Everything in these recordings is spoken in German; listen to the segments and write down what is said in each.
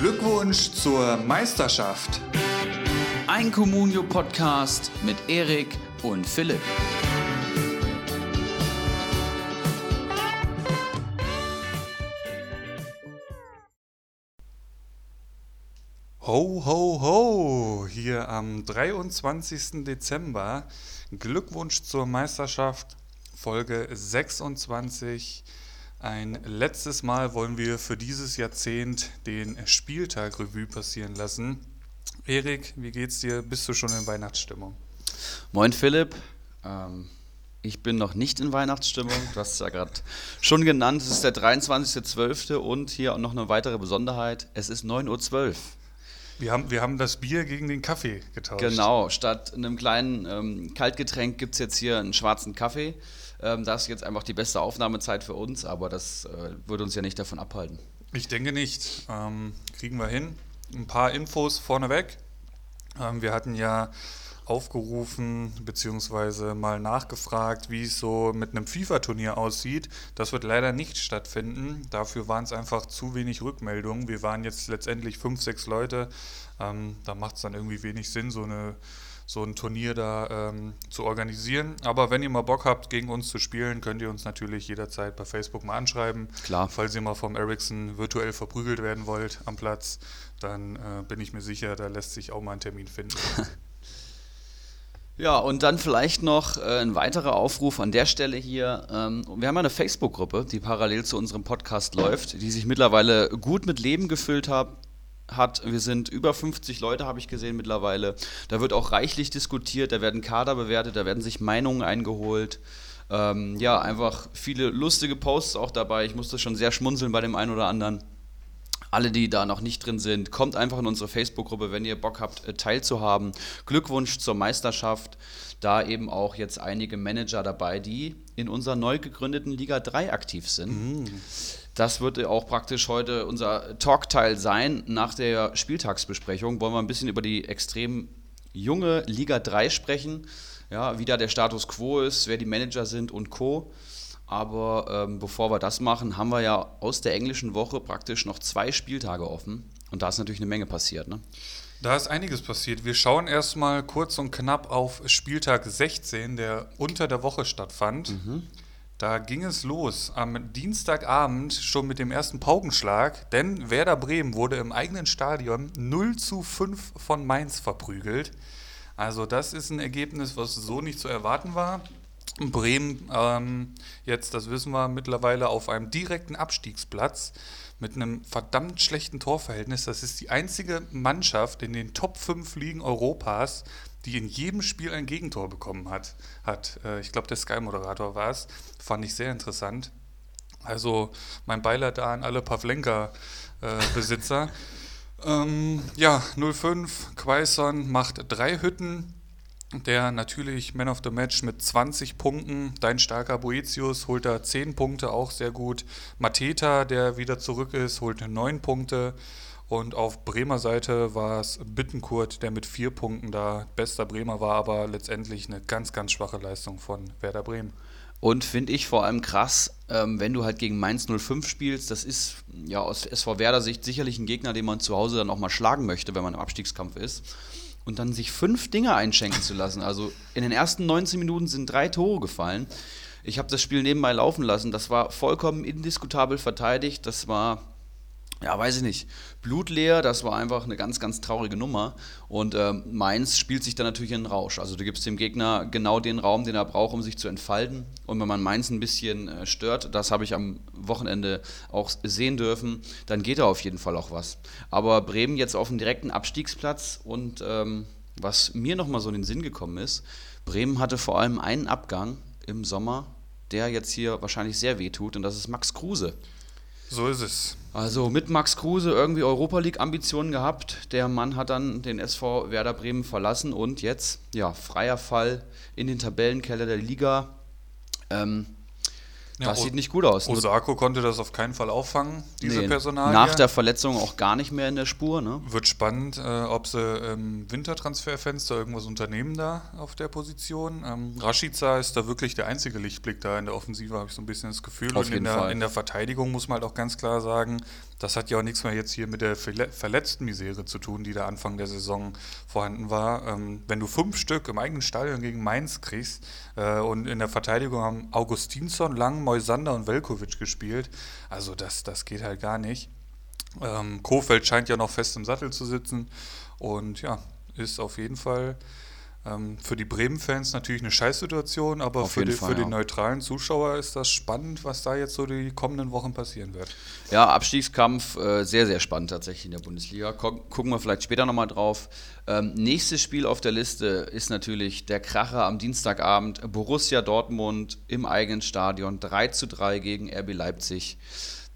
Glückwunsch zur Meisterschaft. Ein Communio-Podcast mit Erik und Philipp. Ho, ho, ho! Hier am 23. Dezember. Glückwunsch zur Meisterschaft, Folge 26. Ein letztes Mal wollen wir für dieses Jahrzehnt den Spieltag Revue passieren lassen. Erik, wie geht's dir? Bist du schon in Weihnachtsstimmung? Moin Philipp. Ähm, ich bin noch nicht in Weihnachtsstimmung. Du hast es ja gerade schon genannt. Es ist der 23.12. und hier auch noch eine weitere Besonderheit. Es ist 9.12 Uhr. Wir haben, wir haben das Bier gegen den Kaffee getauscht. Genau, statt einem kleinen ähm, Kaltgetränk gibt es jetzt hier einen schwarzen Kaffee. Ähm, das ist jetzt einfach die beste Aufnahmezeit für uns, aber das äh, würde uns ja nicht davon abhalten. Ich denke nicht. Ähm, kriegen wir hin. Ein paar Infos vorneweg. Ähm, wir hatten ja aufgerufen bzw. mal nachgefragt, wie es so mit einem FIFA-Turnier aussieht. Das wird leider nicht stattfinden. Dafür waren es einfach zu wenig Rückmeldungen. Wir waren jetzt letztendlich fünf, sechs Leute. Ähm, da macht es dann irgendwie wenig Sinn, so eine so ein Turnier da ähm, zu organisieren. Aber wenn ihr mal Bock habt, gegen uns zu spielen, könnt ihr uns natürlich jederzeit bei Facebook mal anschreiben. Klar. Falls ihr mal vom Ericsson virtuell verprügelt werden wollt am Platz, dann äh, bin ich mir sicher, da lässt sich auch mal ein Termin finden. Ja, und dann vielleicht noch äh, ein weiterer Aufruf an der Stelle hier. Ähm, wir haben eine Facebook-Gruppe, die parallel zu unserem Podcast läuft, die sich mittlerweile gut mit Leben gefüllt hat. Hat. Wir sind über 50 Leute, habe ich gesehen mittlerweile. Da wird auch reichlich diskutiert, da werden Kader bewertet, da werden sich Meinungen eingeholt. Ähm, ja, einfach viele lustige Posts auch dabei. Ich musste schon sehr schmunzeln bei dem einen oder anderen alle, die da noch nicht drin sind, kommt einfach in unsere Facebook-Gruppe, wenn ihr Bock habt, äh, teilzuhaben. Glückwunsch zur Meisterschaft. Da eben auch jetzt einige Manager dabei, die in unserer neu gegründeten Liga 3 aktiv sind. Mhm. Das wird auch praktisch heute unser Talkteil sein. Nach der Spieltagsbesprechung wollen wir ein bisschen über die extrem junge Liga 3 sprechen. Ja, wie da der Status quo ist, wer die Manager sind und Co. Aber ähm, bevor wir das machen, haben wir ja aus der englischen Woche praktisch noch zwei Spieltage offen. Und da ist natürlich eine Menge passiert. Ne? Da ist einiges passiert. Wir schauen erstmal kurz und knapp auf Spieltag 16, der unter der Woche stattfand. Mhm. Da ging es los am Dienstagabend schon mit dem ersten Paukenschlag, denn Werder Bremen wurde im eigenen Stadion 0 zu 5 von Mainz verprügelt. Also das ist ein Ergebnis, was so nicht zu erwarten war. Bremen ähm, jetzt, das wissen wir mittlerweile, auf einem direkten Abstiegsplatz mit einem verdammt schlechten Torverhältnis. Das ist die einzige Mannschaft in den Top 5 Ligen Europas, die in jedem Spiel ein Gegentor bekommen hat. hat äh, ich glaube, der Sky-Moderator war es. Fand ich sehr interessant. Also mein Beileid da an alle Pavlenka-Besitzer. Äh, ähm, ja, 05, Quaison macht drei Hütten der natürlich Man of the Match mit 20 Punkten. Dein starker Boetius holt da 10 Punkte, auch sehr gut. Mateta, der wieder zurück ist, holt 9 Punkte. Und auf Bremer Seite war es Bittenkurt, der mit 4 Punkten da bester Bremer war, aber letztendlich eine ganz, ganz schwache Leistung von Werder Bremen. Und finde ich vor allem krass, ähm, wenn du halt gegen Mainz 05 spielst, das ist ja aus SV Werder Sicht sicherlich ein Gegner, den man zu Hause dann auch mal schlagen möchte, wenn man im Abstiegskampf ist und dann sich fünf Dinge einschenken zu lassen. Also in den ersten 19 Minuten sind drei Tore gefallen. Ich habe das Spiel nebenbei laufen lassen. Das war vollkommen indiskutabel verteidigt. Das war ja, weiß ich nicht, blutleer, das war einfach eine ganz, ganz traurige Nummer. Und äh, Mainz spielt sich dann natürlich in den Rausch. Also du gibst dem Gegner genau den Raum, den er braucht, um sich zu entfalten. Und wenn man Mainz ein bisschen äh, stört, das habe ich am Wochenende auch sehen dürfen, dann geht da auf jeden Fall auch was. Aber Bremen jetzt auf dem direkten Abstiegsplatz und ähm, was mir nochmal so in den Sinn gekommen ist, Bremen hatte vor allem einen Abgang im Sommer, der jetzt hier wahrscheinlich sehr weh tut, und das ist Max Kruse. So ist es. Also mit Max Kruse irgendwie Europa League-Ambitionen gehabt. Der Mann hat dann den SV Werder Bremen verlassen und jetzt, ja, freier Fall in den Tabellenkeller der Liga. Ähm, Ja, das sieht nicht gut aus. Osako konnte das auf keinen Fall auffangen, diese nee, Personalie. Nach der Verletzung auch gar nicht mehr in der Spur. Ne? Wird spannend, äh, ob sie im Wintertransferfenster irgendwas unternehmen da auf der Position. Ähm, Rashica ist da wirklich der einzige Lichtblick da in der Offensive, habe ich so ein bisschen das Gefühl. Auf Und jeden in, Fall. der, in der Verteidigung muss man halt auch ganz klar sagen, das hat ja auch nichts mehr jetzt hier mit der verletzten Misere zu tun, die da Anfang der Saison vorhanden war. Ähm, wenn du fünf Stück im eigenen Stadion gegen Mainz kriegst äh, und in der Verteidigung haben Augustinsson, Lang, Moisander und Velkovic gespielt, also das, das geht halt gar nicht. Ähm, Kofeld scheint ja noch fest im Sattel zu sitzen und ja, ist auf jeden Fall für die Bremen-Fans natürlich eine Scheißsituation, aber für, die, Fall, für ja. den neutralen Zuschauer ist das spannend, was da jetzt so die kommenden Wochen passieren wird. Ja, Abstiegskampf äh, sehr, sehr spannend tatsächlich in der Bundesliga. Gucken wir vielleicht später nochmal drauf. Ähm, nächstes Spiel auf der Liste ist natürlich der Kracher am Dienstagabend. Borussia Dortmund im eigenen Stadion 3 zu 3 gegen RB Leipzig.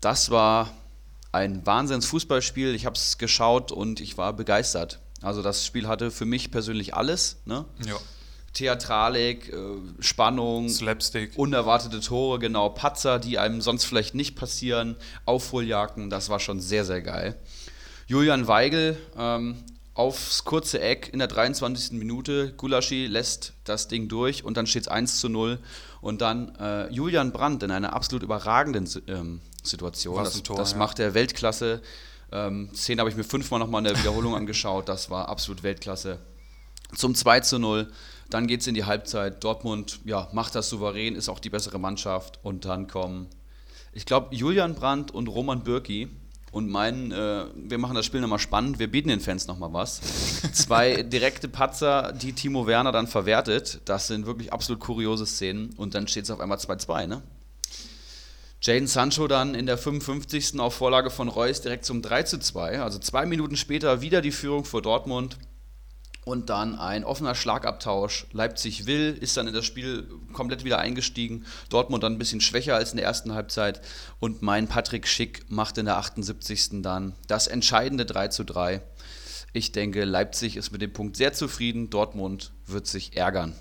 Das war ein Wahnsinns-Fußballspiel. Ich habe es geschaut und ich war begeistert. Also das Spiel hatte für mich persönlich alles. Ne? Ja. Theatralik, äh, Spannung, Slapstick, unerwartete Tore, genau, Patzer, die einem sonst vielleicht nicht passieren, Aufholjagden, das war schon sehr, sehr geil. Julian Weigel ähm, aufs kurze Eck in der 23. Minute, Gulaschi lässt das Ding durch und dann steht es 1 zu 0 und dann äh, Julian Brandt in einer absolut überragenden ähm, Situation, das, Tor, das ja. macht er Weltklasse, ähm, Szene habe ich mir fünfmal nochmal in der Wiederholung angeschaut. Das war absolut Weltklasse. Zum 2 zu 0. Dann geht es in die Halbzeit. Dortmund ja, macht das souverän, ist auch die bessere Mannschaft. Und dann kommen, ich glaube, Julian Brandt und Roman Bürki und meinen, äh, wir machen das Spiel nochmal spannend, wir bieten den Fans nochmal was. Zwei direkte Patzer, die Timo Werner dann verwertet. Das sind wirklich absolut kuriose Szenen. Und dann steht es auf einmal 2-2, ne? Jaden Sancho dann in der 55. auf Vorlage von Reus direkt zum 3 zu 2. Also zwei Minuten später wieder die Führung vor Dortmund. Und dann ein offener Schlagabtausch. Leipzig will, ist dann in das Spiel komplett wieder eingestiegen. Dortmund dann ein bisschen schwächer als in der ersten Halbzeit. Und mein Patrick Schick macht in der 78. dann das entscheidende 3 zu 3. Ich denke, Leipzig ist mit dem Punkt sehr zufrieden. Dortmund wird sich ärgern.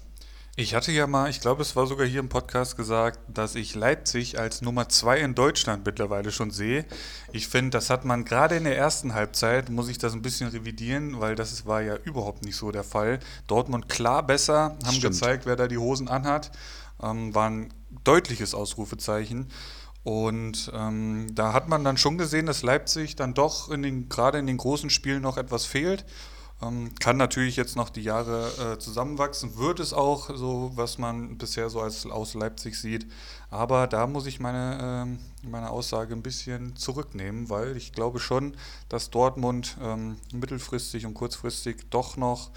Ich hatte ja mal, ich glaube, es war sogar hier im Podcast gesagt, dass ich Leipzig als Nummer zwei in Deutschland mittlerweile schon sehe. Ich finde, das hat man gerade in der ersten Halbzeit, muss ich das ein bisschen revidieren, weil das war ja überhaupt nicht so der Fall. Dortmund klar besser, haben Stimmt. gezeigt, wer da die Hosen anhat, ähm, war ein deutliches Ausrufezeichen. Und ähm, da hat man dann schon gesehen, dass Leipzig dann doch in den, gerade in den großen Spielen noch etwas fehlt. Ähm, kann natürlich jetzt noch die Jahre äh, zusammenwachsen, wird es auch so, was man bisher so als aus Leipzig sieht. Aber da muss ich meine, äh, meine Aussage ein bisschen zurücknehmen, weil ich glaube schon, dass Dortmund ähm, mittelfristig und kurzfristig doch noch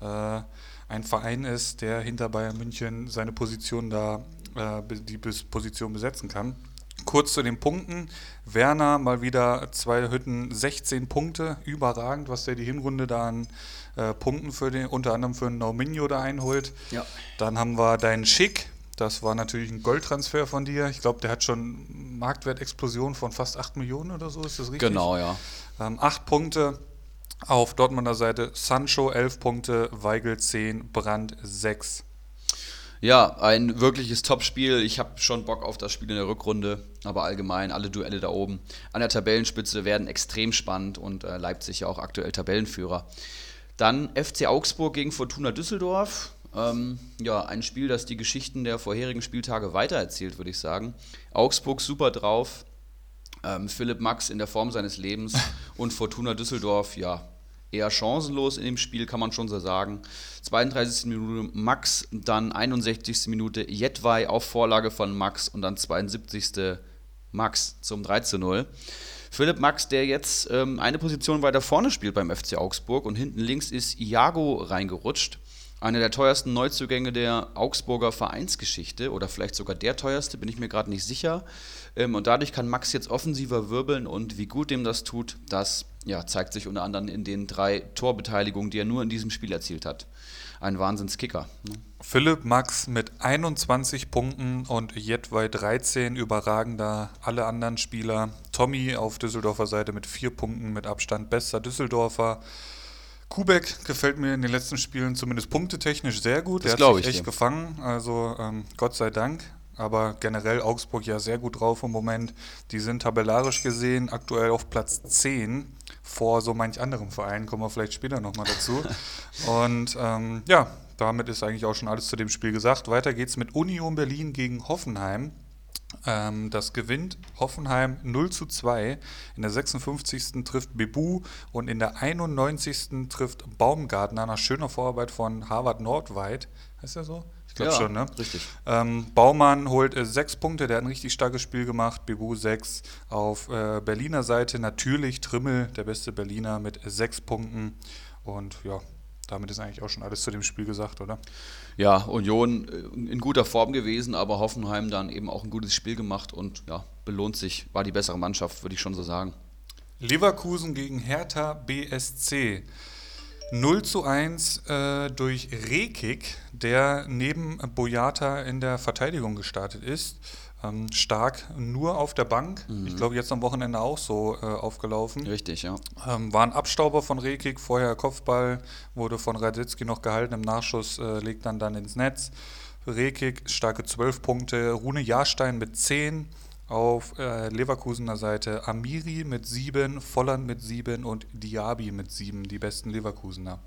äh, ein Verein ist, der hinter Bayern München seine Position da, äh, die Position besetzen kann. Kurz zu den Punkten. Werner mal wieder zwei Hütten, 16 Punkte, überragend, was der die Hinrunde da an äh, Punkten für den, unter anderem für einen Nauminho da einholt. Ja. Dann haben wir deinen Schick, das war natürlich ein Goldtransfer von dir. Ich glaube, der hat schon Marktwertexplosion von fast 8 Millionen oder so, ist das richtig? Genau, ja. Ähm, 8 Punkte auf Dortmunder Seite, Sancho 11 Punkte, Weigel 10, Brand 6. Ja, ein wirkliches Topspiel. Ich habe schon Bock auf das Spiel in der Rückrunde, aber allgemein alle Duelle da oben an der Tabellenspitze werden extrem spannend und äh, Leipzig ja auch aktuell Tabellenführer. Dann FC Augsburg gegen Fortuna Düsseldorf. Ähm, ja, ein Spiel, das die Geschichten der vorherigen Spieltage weitererzählt, würde ich sagen. Augsburg super drauf. Ähm, Philipp Max in der Form seines Lebens und Fortuna Düsseldorf, ja, eher chancenlos in dem Spiel, kann man schon so sagen. 32. Minute Max, dann 61. Minute Jedwai auf Vorlage von Max und dann 72. Max zum 3 zu 0. Philipp Max, der jetzt ähm, eine Position weiter vorne spielt beim FC Augsburg und hinten links ist Iago reingerutscht. Einer der teuersten Neuzugänge der Augsburger Vereinsgeschichte oder vielleicht sogar der teuerste, bin ich mir gerade nicht sicher. Ähm, und dadurch kann Max jetzt offensiver wirbeln und wie gut dem das tut, das ja, zeigt sich unter anderem in den drei Torbeteiligungen, die er nur in diesem Spiel erzielt hat. Ein Wahnsinnskicker. Ne? Philipp Max mit 21 Punkten und Jedwai 13 überragender alle anderen Spieler. Tommy auf Düsseldorfer Seite mit vier Punkten mit Abstand bester Düsseldorfer. Kubek gefällt mir in den letzten Spielen zumindest punktetechnisch sehr gut. Das Der hat sich echt dir. gefangen, also ähm, Gott sei Dank. Aber generell Augsburg ja sehr gut drauf im Moment. Die sind tabellarisch gesehen aktuell auf Platz 10 vor so manch anderem Verein, kommen wir vielleicht später nochmal dazu. Und ähm, ja, damit ist eigentlich auch schon alles zu dem Spiel gesagt. Weiter geht's mit Union Berlin gegen Hoffenheim. Ähm, das gewinnt Hoffenheim 0 zu 2. In der 56. trifft Bebu und in der 91. trifft Baumgartner nach schöner Vorarbeit von Harvard Nordweit. Heißt der so? Glaube Ja, schon, ne? richtig. Ähm, Baumann holt äh, sechs Punkte, der hat ein richtig starkes Spiel gemacht. Bebu sechs. Auf äh, Berliner Seite natürlich Trimmel, der beste Berliner, mit sechs Punkten. Und ja, damit ist eigentlich auch schon alles zu dem Spiel gesagt, oder? Ja, Union äh, in guter Form gewesen, aber Hoffenheim dann eben auch ein gutes Spiel gemacht und ja, belohnt sich, war die bessere Mannschaft, würde ich schon so sagen. Leverkusen gegen Hertha BSC. 0 zu 1 äh, durch Rekik, der neben Boyata in der Verteidigung gestartet ist. Ähm, stark nur auf der Bank. Ich glaube, jetzt am Wochenende auch so äh, aufgelaufen. Richtig, ja. Ähm, war ein Abstauber von Rekik, vorher Kopfball, wurde von Radzitzki noch gehalten, im Nachschuss äh, legt dann dann ins Netz. Rekik, starke 12 Punkte, Rune Jahrstein mit 10, auf äh, Leverkusener Seite Amiri mit 7, Volland mit 7 und Diaby mit 7, die besten Leverkusener.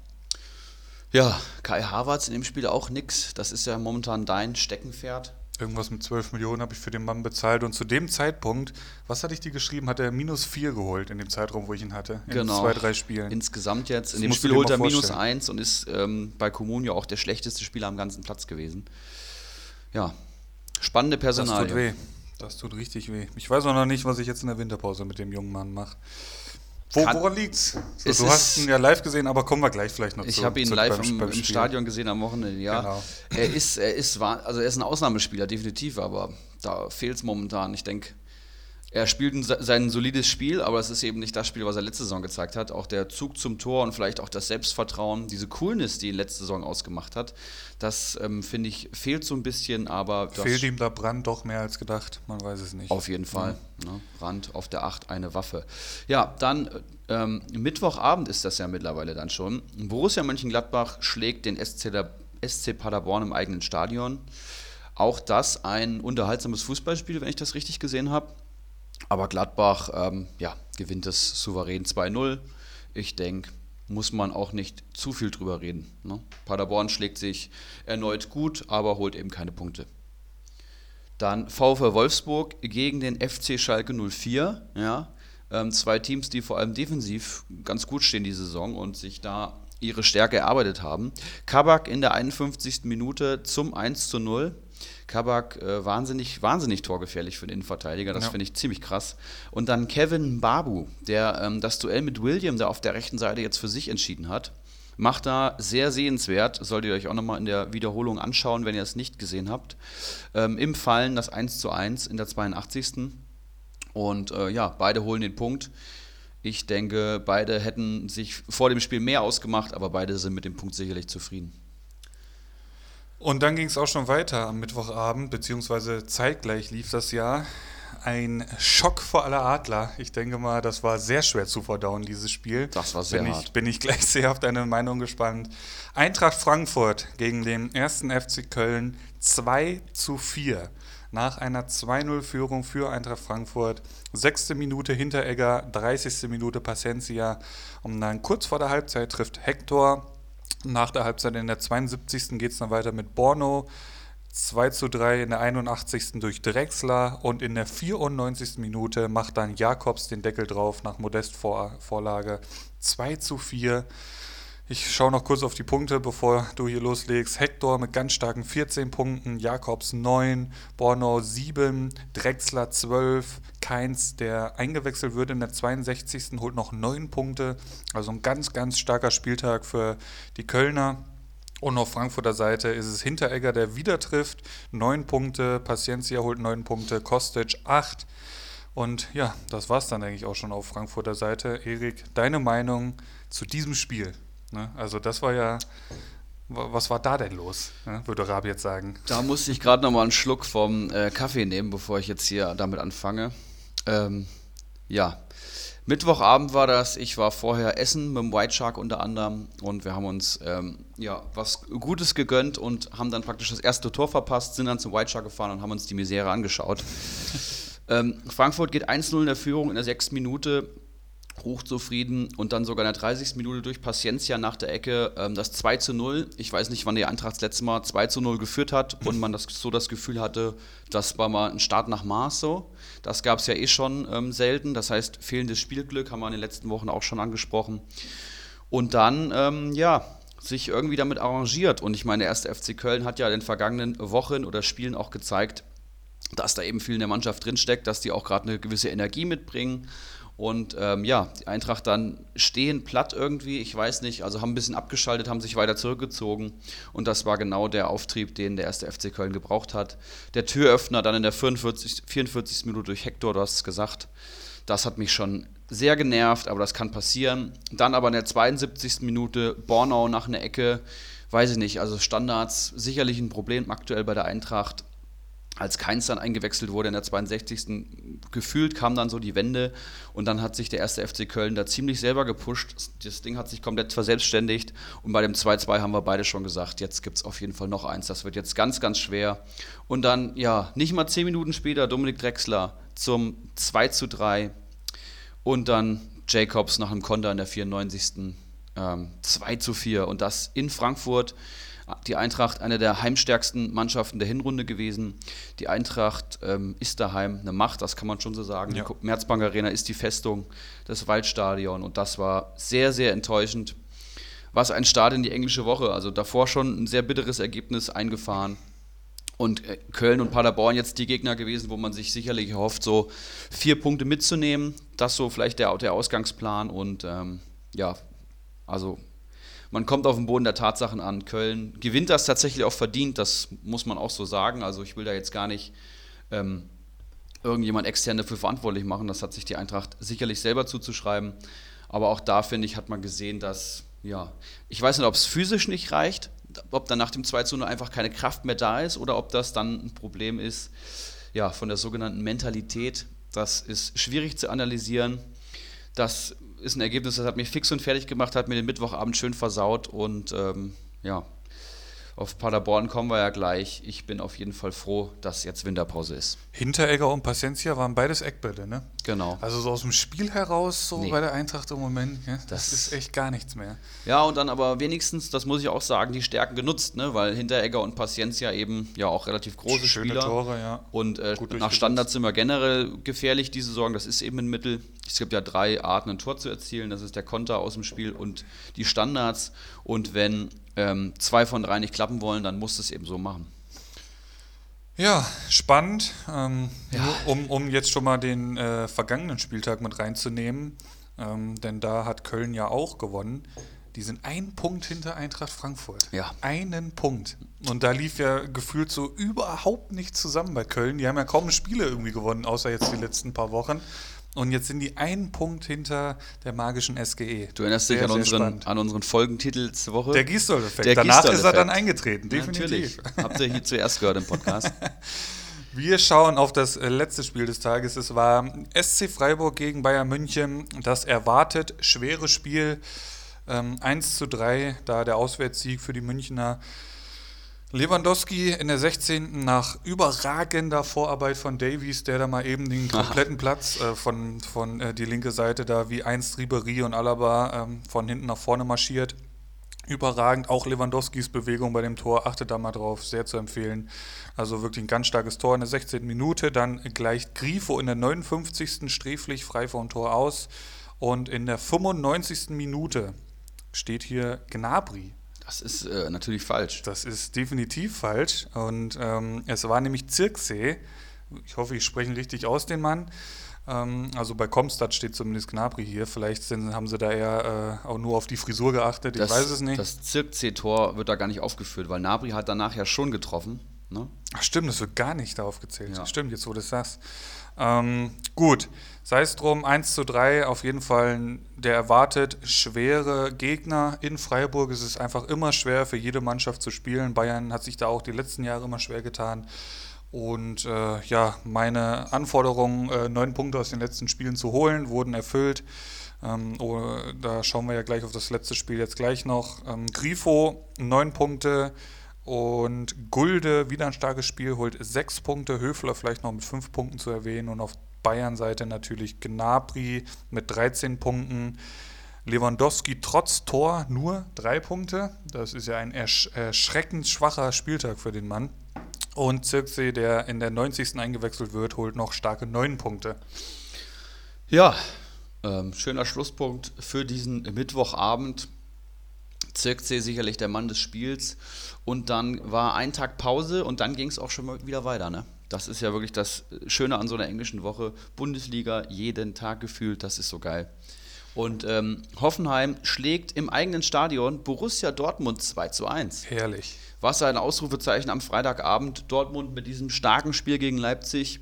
Ja, Kai Havertz in dem Spiel auch nix. Das ist ja momentan dein Steckenpferd. Irgendwas mit 12 Millionen habe ich für den Mann bezahlt und zu dem Zeitpunkt, was hatte ich dir geschrieben, hat er minus 4 geholt in dem Zeitraum, wo ich ihn hatte, in Genau. zwei, drei Spielen. Insgesamt jetzt. Das In dem musst du Spiel holt er minus vorstellen. 1 und ist ähm, bei Comunio auch der schlechteste Spieler am ganzen Platz gewesen. Ja, spannende Das tut weh. Das tut richtig weh. Ich weiß auch noch nicht, was ich jetzt in der Winterpause mit dem jungen Mann mache. Wo, woran liegt's? So, Es du hast ihn ja live gesehen, aber kommen wir gleich vielleicht noch Ich zu. habe ihn zu- live beim- im, beim im. Stadion gesehen am Wochenende, ja. Genau. Er ist, er ist also er ist ein Ausnahmespieler, definitiv, aber da fehlt es momentan. Ich denke, er spielt ein, sein solides Spiel, aber es ist eben nicht das Spiel, was er letzte Saison gezeigt hat. Auch der Zug zum Tor und vielleicht auch das Selbstvertrauen, diese Coolness, die ihn letzte Saison ausgemacht hat, das ähm, finde ich, fehlt so ein bisschen, aber Fehlt ihm da Brand doch mehr als gedacht? Man weiß es nicht. auf jeden Fall. Ne? Rand auf der 8 eine Waffe. Ja, dann ähm, Mittwochabend ist das ja mittlerweile dann schon. Borussia Mönchengladbach schlägt den SC, der, SC Paderborn im eigenen Stadion. Auch das ein unterhaltsames Fußballspiel, wenn ich das richtig gesehen habe. Aber Gladbach ähm, ja, gewinnt es souverän 2-0. Ich denke, muss man auch nicht zu viel drüber reden. Ne? Paderborn schlägt sich erneut gut, aber holt eben keine Punkte. Dann VfL Wolfsburg gegen den FC Schalke 04. Ja, ähm, zwei Teams, die vor allem defensiv ganz gut stehen die Saison und sich da ihre Stärke erarbeitet haben. Kabak in der 51. Minute zum 1 zu 0. Kabak äh, wahnsinnig, wahnsinnig torgefährlich für den Innenverteidiger, das Ja. finde ich ziemlich krass. Und dann Kevin Babu, der ähm, das Duell mit William da auf der rechten Seite jetzt für sich entschieden hat. Macht da sehr sehenswert, solltet ihr euch auch nochmal in der Wiederholung anschauen, wenn ihr es nicht gesehen habt. Ähm, Im Fallen das 1 zu 1 in der 82. Und äh, ja, beide holen den Punkt. Ich denke, beide hätten sich vor dem Spiel mehr ausgemacht, aber beide sind mit dem Punkt sicherlich zufrieden. Und dann ging es auch schon weiter am Mittwochabend, beziehungsweise zeitgleich lief das ja. Ein Schock vor aller Adler. Ich denke mal, das war sehr schwer zu verdauen, dieses Spiel. Das war sehr bin hart. Ich, bin ich gleich sehr auf deine Meinung gespannt. Eintracht Frankfurt gegen den ersten FC Köln 2 zu 4. Nach einer 2-0-Führung für Eintracht Frankfurt. Sechste Minute Hinteregger, 30. Minute Paciencia. Und dann kurz vor der Halbzeit trifft Hector nach der Halbzeit in der 72. geht es dann weiter mit Borno. 2 zu 3 in der 81. durch Drexler und in der 94. Minute macht dann Jakobs den Deckel drauf nach Modest-Vorlage. 2 zu 4. Ich schaue noch kurz auf die Punkte, bevor du hier loslegst. Hector mit ganz starken 14 Punkten, Jakobs 9, Borno 7, Drexler 12, Keins, der eingewechselt wird in der 62. holt noch 9 Punkte. Also ein ganz, ganz starker Spieltag für die Kölner. Und auf Frankfurter Seite ist es Hinteregger, der wieder trifft. 9 Punkte, Paciencia holt 9 Punkte, Kostic 8. Und ja, das war's dann eigentlich auch schon auf Frankfurter Seite. Erik, deine Meinung zu diesem Spiel? Ne? Also das war ja, wa- was war da denn los, ne? würde Rabi jetzt sagen. Da musste ich gerade noch mal einen Schluck vom äh, Kaffee nehmen, bevor ich jetzt hier damit anfange. Ähm, ja, Mittwochabend war das. Ich war vorher essen mit dem White Shark unter anderem und wir haben uns ähm, ja, was Gutes gegönnt und haben dann praktisch das erste Tor verpasst, sind dann zum White Shark gefahren und haben uns die Misere angeschaut. ähm, Frankfurt geht 1-0 in der Führung in der sechsten Minute hochzufrieden und dann sogar in der 30. Minute durch Paciencia nach der Ecke ähm, das 2 zu 0. Ich weiß nicht, wann die Eintracht das letzte Mal 2 zu 0 geführt hat und man das, so das Gefühl hatte, das war mal ein Start nach Maß so. Das gab es ja eh schon ähm, selten. Das heißt, fehlendes Spielglück haben wir in den letzten Wochen auch schon angesprochen. Und dann, ähm, ja, sich irgendwie damit arrangiert. Und ich meine, der erste FC Köln hat ja in den vergangenen Wochen oder Spielen auch gezeigt, dass da eben viel in der Mannschaft drinsteckt, dass die auch gerade eine gewisse Energie mitbringen und ähm, ja, die Eintracht dann stehen platt irgendwie, ich weiß nicht, also haben ein bisschen abgeschaltet, haben sich weiter zurückgezogen. Und das war genau der Auftrieb, den der erste FC Köln gebraucht hat. Der Türöffner dann in der 44, 44. Minute durch Hector, du hast es gesagt. Das hat mich schon sehr genervt, aber das kann passieren. Dann aber in der 72. Minute Bornau nach einer Ecke, weiß ich nicht, also Standards sicherlich ein Problem aktuell bei der Eintracht als Keins dann eingewechselt wurde in der 62. gefühlt kam dann so die Wende und dann hat sich der erste FC Köln da ziemlich selber gepusht. Das Ding hat sich komplett verselbstständigt und bei dem 2-2 haben wir beide schon gesagt, jetzt gibt es auf jeden Fall noch eins. Das wird jetzt ganz, ganz schwer. Und dann, ja, nicht mal zehn Minuten später Dominik Drexler zum 2 3 und dann Jacobs nach einem Konter in der 94. Ähm, 2 4 und das in Frankfurt die Eintracht eine der heimstärksten Mannschaften der Hinrunde gewesen. Die Eintracht ähm, ist daheim eine Macht, das kann man schon so sagen. Ja. Die Merzbank Arena ist die Festung, das Waldstadion und das war sehr, sehr enttäuschend. Was ein Start in die englische Woche, also davor schon ein sehr bitteres Ergebnis eingefahren. Und äh, Köln und Paderborn jetzt die Gegner gewesen, wo man sich sicherlich erhofft, so vier Punkte mitzunehmen. Das so vielleicht der, der Ausgangsplan. Und ähm, ja, also man kommt auf den Boden der Tatsachen an. Köln gewinnt das tatsächlich auch verdient, das muss man auch so sagen. Also ich will da jetzt gar nicht ähm, irgendjemand extern dafür verantwortlich machen. Das hat sich die Eintracht sicherlich selber zuzuschreiben. Aber auch da, finde ich, hat man gesehen, dass, ja, ich weiß nicht, ob es physisch nicht reicht, ob dann nach dem 2 zu 0 einfach keine Kraft mehr da ist oder ob das dann ein Problem ist, ja, von der sogenannten Mentalität. Das ist schwierig zu analysieren. Das ist ein Ergebnis, das hat mich fix und fertig gemacht, hat mir den Mittwochabend schön versaut und ähm, ja, auf Paderborn kommen wir ja gleich. Ich bin auf jeden Fall froh, dass jetzt Winterpause ist. Hinteregger und Paciencia waren beides Eckbälle, ne? Genau. Also so aus dem Spiel heraus, so nee. bei der Eintracht im Moment, ja, das, das, ist echt gar nichts mehr. Ja, und dann aber wenigstens, das muss ich auch sagen, die Stärken genutzt, ne? Weil Hinteregger und Paciencia eben ja auch relativ große Schöne Spieler. Tore, ja. Und äh, nach Standards sind wir generell gefährlich diese Saison. Das ist eben ein Mittel. Es gibt ja drei Arten, ein Tor zu erzielen. Das ist der Konter aus dem Spiel und die Standards. Und wenn ähm, zwei von drei nicht klappen wollen, dann musst du es eben so machen. Ja, spannend. Ähm, ja. Um, um jetzt schon mal den äh, vergangenen Spieltag mit reinzunehmen, ähm, denn da hat Köln ja auch gewonnen. Die sind ein Punkt hinter Eintracht Frankfurt. Ja. Einen Punkt. Und da lief ja gefühlt so überhaupt nichts zusammen bei Köln. Die haben ja kaum Spiele irgendwie gewonnen, außer jetzt die letzten paar Wochen. Und jetzt sind die einen Punkt hinter der magischen SGE. Du erinnerst sehr, dich an unseren, an unseren Folgentitel zur Woche? Der Gießdoll-Effekt. Danach Gießdoll ist er dann eingetreten, definitiv. Natürlich. Habt ihr hier zuerst gehört im Podcast. Wir schauen auf das äh, letzte Spiel des Tages. Es war SC Freiburg gegen Bayern München. Das erwartet schwere Spiel. Ähm, 1 zu 3, da der Auswärtssieg für die Münchner. Lewandowski in der 16. nach überragender Vorarbeit von Davies, der da mal eben den kompletten Platz äh, von, von äh, die linke Seite da wie einst Ribery und Alaba ähm, von hinten nach vorne marschiert. Überragend, auch Lewandowskis Bewegung bei dem Tor, achtet da mal drauf, sehr zu empfehlen. Also wirklich ein ganz starkes Tor in der 16. Minute. Dann gleicht Grifo in der 59. sträflich frei vom Tor aus. Und in der 95. Minute steht hier Gnabry das ist äh, natürlich falsch. Das ist definitiv falsch. Und ähm, es war nämlich Zirksee. Ich hoffe, ich spreche richtig aus, den Mann. Ähm, also bei Comstat steht zumindest Gnabry hier. Vielleicht sind, haben sie da eher äh, auch nur auf die Frisur geachtet. Das, ich weiß es nicht. Das Zirksee-Tor wird da gar nicht aufgeführt, weil Gnabry hat danach ja schon getroffen. Ne? Ach stimmt, das wird gar nicht da aufgezählt. Ja. Stimmt, jetzt wo du das sagst. Ähm, gut, sei es drum, 1 zu 3, auf jeden Fall der erwartet schwere Gegner in Freiburg. Es ist einfach immer schwer für jede Mannschaft zu spielen. Bayern hat sich da auch die letzten Jahre immer schwer getan. Und äh, ja, meine Anforderungen, äh, Punkte aus den letzten Spielen zu holen, wurden erfüllt. Ähm, oh, da schauen wir ja gleich auf das letzte Spiel jetzt gleich noch. Ähm, Grifo, neun Punkte. Und Gulde, wieder ein starkes Spiel, holt sechs Punkte. Höfler vielleicht noch mit fünf Punkten zu erwähnen. Und auf Bayern-Seite natürlich Gnabry mit 13 Punkten. Lewandowski trotz Tor nur drei Punkte. Das ist ja ein ersch erschreckend schwacher Spieltag für den Mann. Und Zirkse, der in der 90. eingewechselt wird, holt noch starke neun Punkte. Ja, ähm, schöner Schlusspunkt für diesen Mittwochabend. Zirkse sicherlich der Mann des Spiels. Und dann war ein Tag Pause und dann ging es auch schon wieder weiter. Ne? Das ist ja wirklich das Schöne an so einer englischen Woche. Bundesliga jeden Tag gefühlt, das ist so geil. Und ähm, Hoffenheim schlägt im eigenen Stadion Borussia Dortmund 2 zu 1. Herrlich. Was ein Ausrufezeichen am Freitagabend. Dortmund mit diesem starken Spiel gegen Leipzig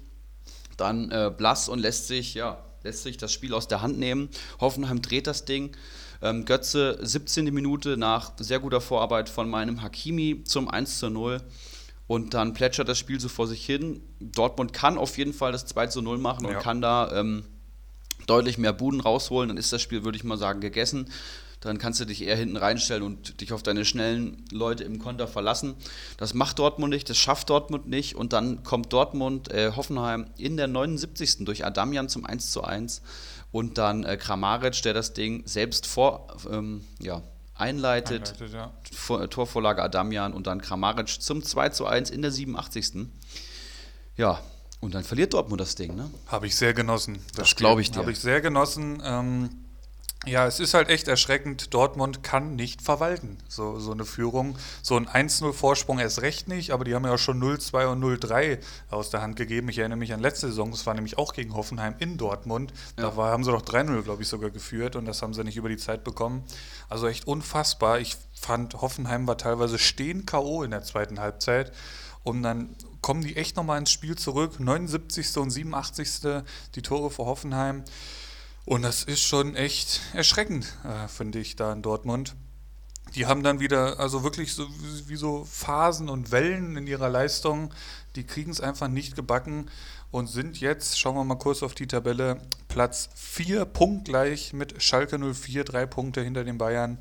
dann äh, blass und lässt sich, ja, lässt sich das Spiel aus der Hand nehmen. Hoffenheim dreht das Ding. Ähm, Götze 17. Minute nach sehr guter Vorarbeit von meinem Hakimi zum 1 zu 0. Und dann plätschert das Spiel so vor sich hin. Dortmund kann auf jeden Fall das 2 zu 0 machen und kann da ähm, deutlich mehr Buden rausholen, dann ist das Spiel, würde ich mal sagen, gegessen. Dann kannst du dich eher hinten reinstellen und dich auf deine schnellen Leute im Konter verlassen. Das macht Dortmund nicht, das schafft Dortmund nicht. Und dann kommt Dortmund, äh, Hoffenheim in der 79. durch Adamian zum 1 zu 1. Und dann äh, Kramaric, der das Ding selbst vor, ähm, ja, einleitet. einleitet ja. Äh, Torvorlage Adamian und dann Kramaric zum 2 zu 1 in der 87. Ja, und dann verliert Dortmund das Ding, ne? Habe ich sehr genossen. Das, das glaube ich dir. Habe ich sehr genossen. Ähm, ja, es ist halt echt erschreckend. Dortmund kann nicht verwalten, so, so eine Führung. So ein 1-0-Vorsprung erst recht nicht, aber die haben ja auch schon 0-2 und 0-3 aus der Hand gegeben. Ich erinnere mich an letzte Saison, das war nämlich auch gegen Hoffenheim in Dortmund. Ja. Da war, haben sie doch 3-0, glaube ich, sogar geführt und das haben sie nicht über die Zeit bekommen. Also echt unfassbar. Ich fand, Hoffenheim war teilweise stehen K.O. in der zweiten Halbzeit. Und dann kommen die echt nochmal ins Spiel zurück. 79. und 87. die Tore für Hoffenheim. Und das ist schon echt erschreckend, äh, finde ich, da in Dortmund. Die haben dann wieder, also wirklich so wie so Phasen und Wellen in ihrer Leistung. Die kriegen es einfach nicht gebacken und sind jetzt, schauen wir mal kurz auf die Tabelle, Platz 4 punktgleich mit Schalke 04, drei Punkte hinter den Bayern.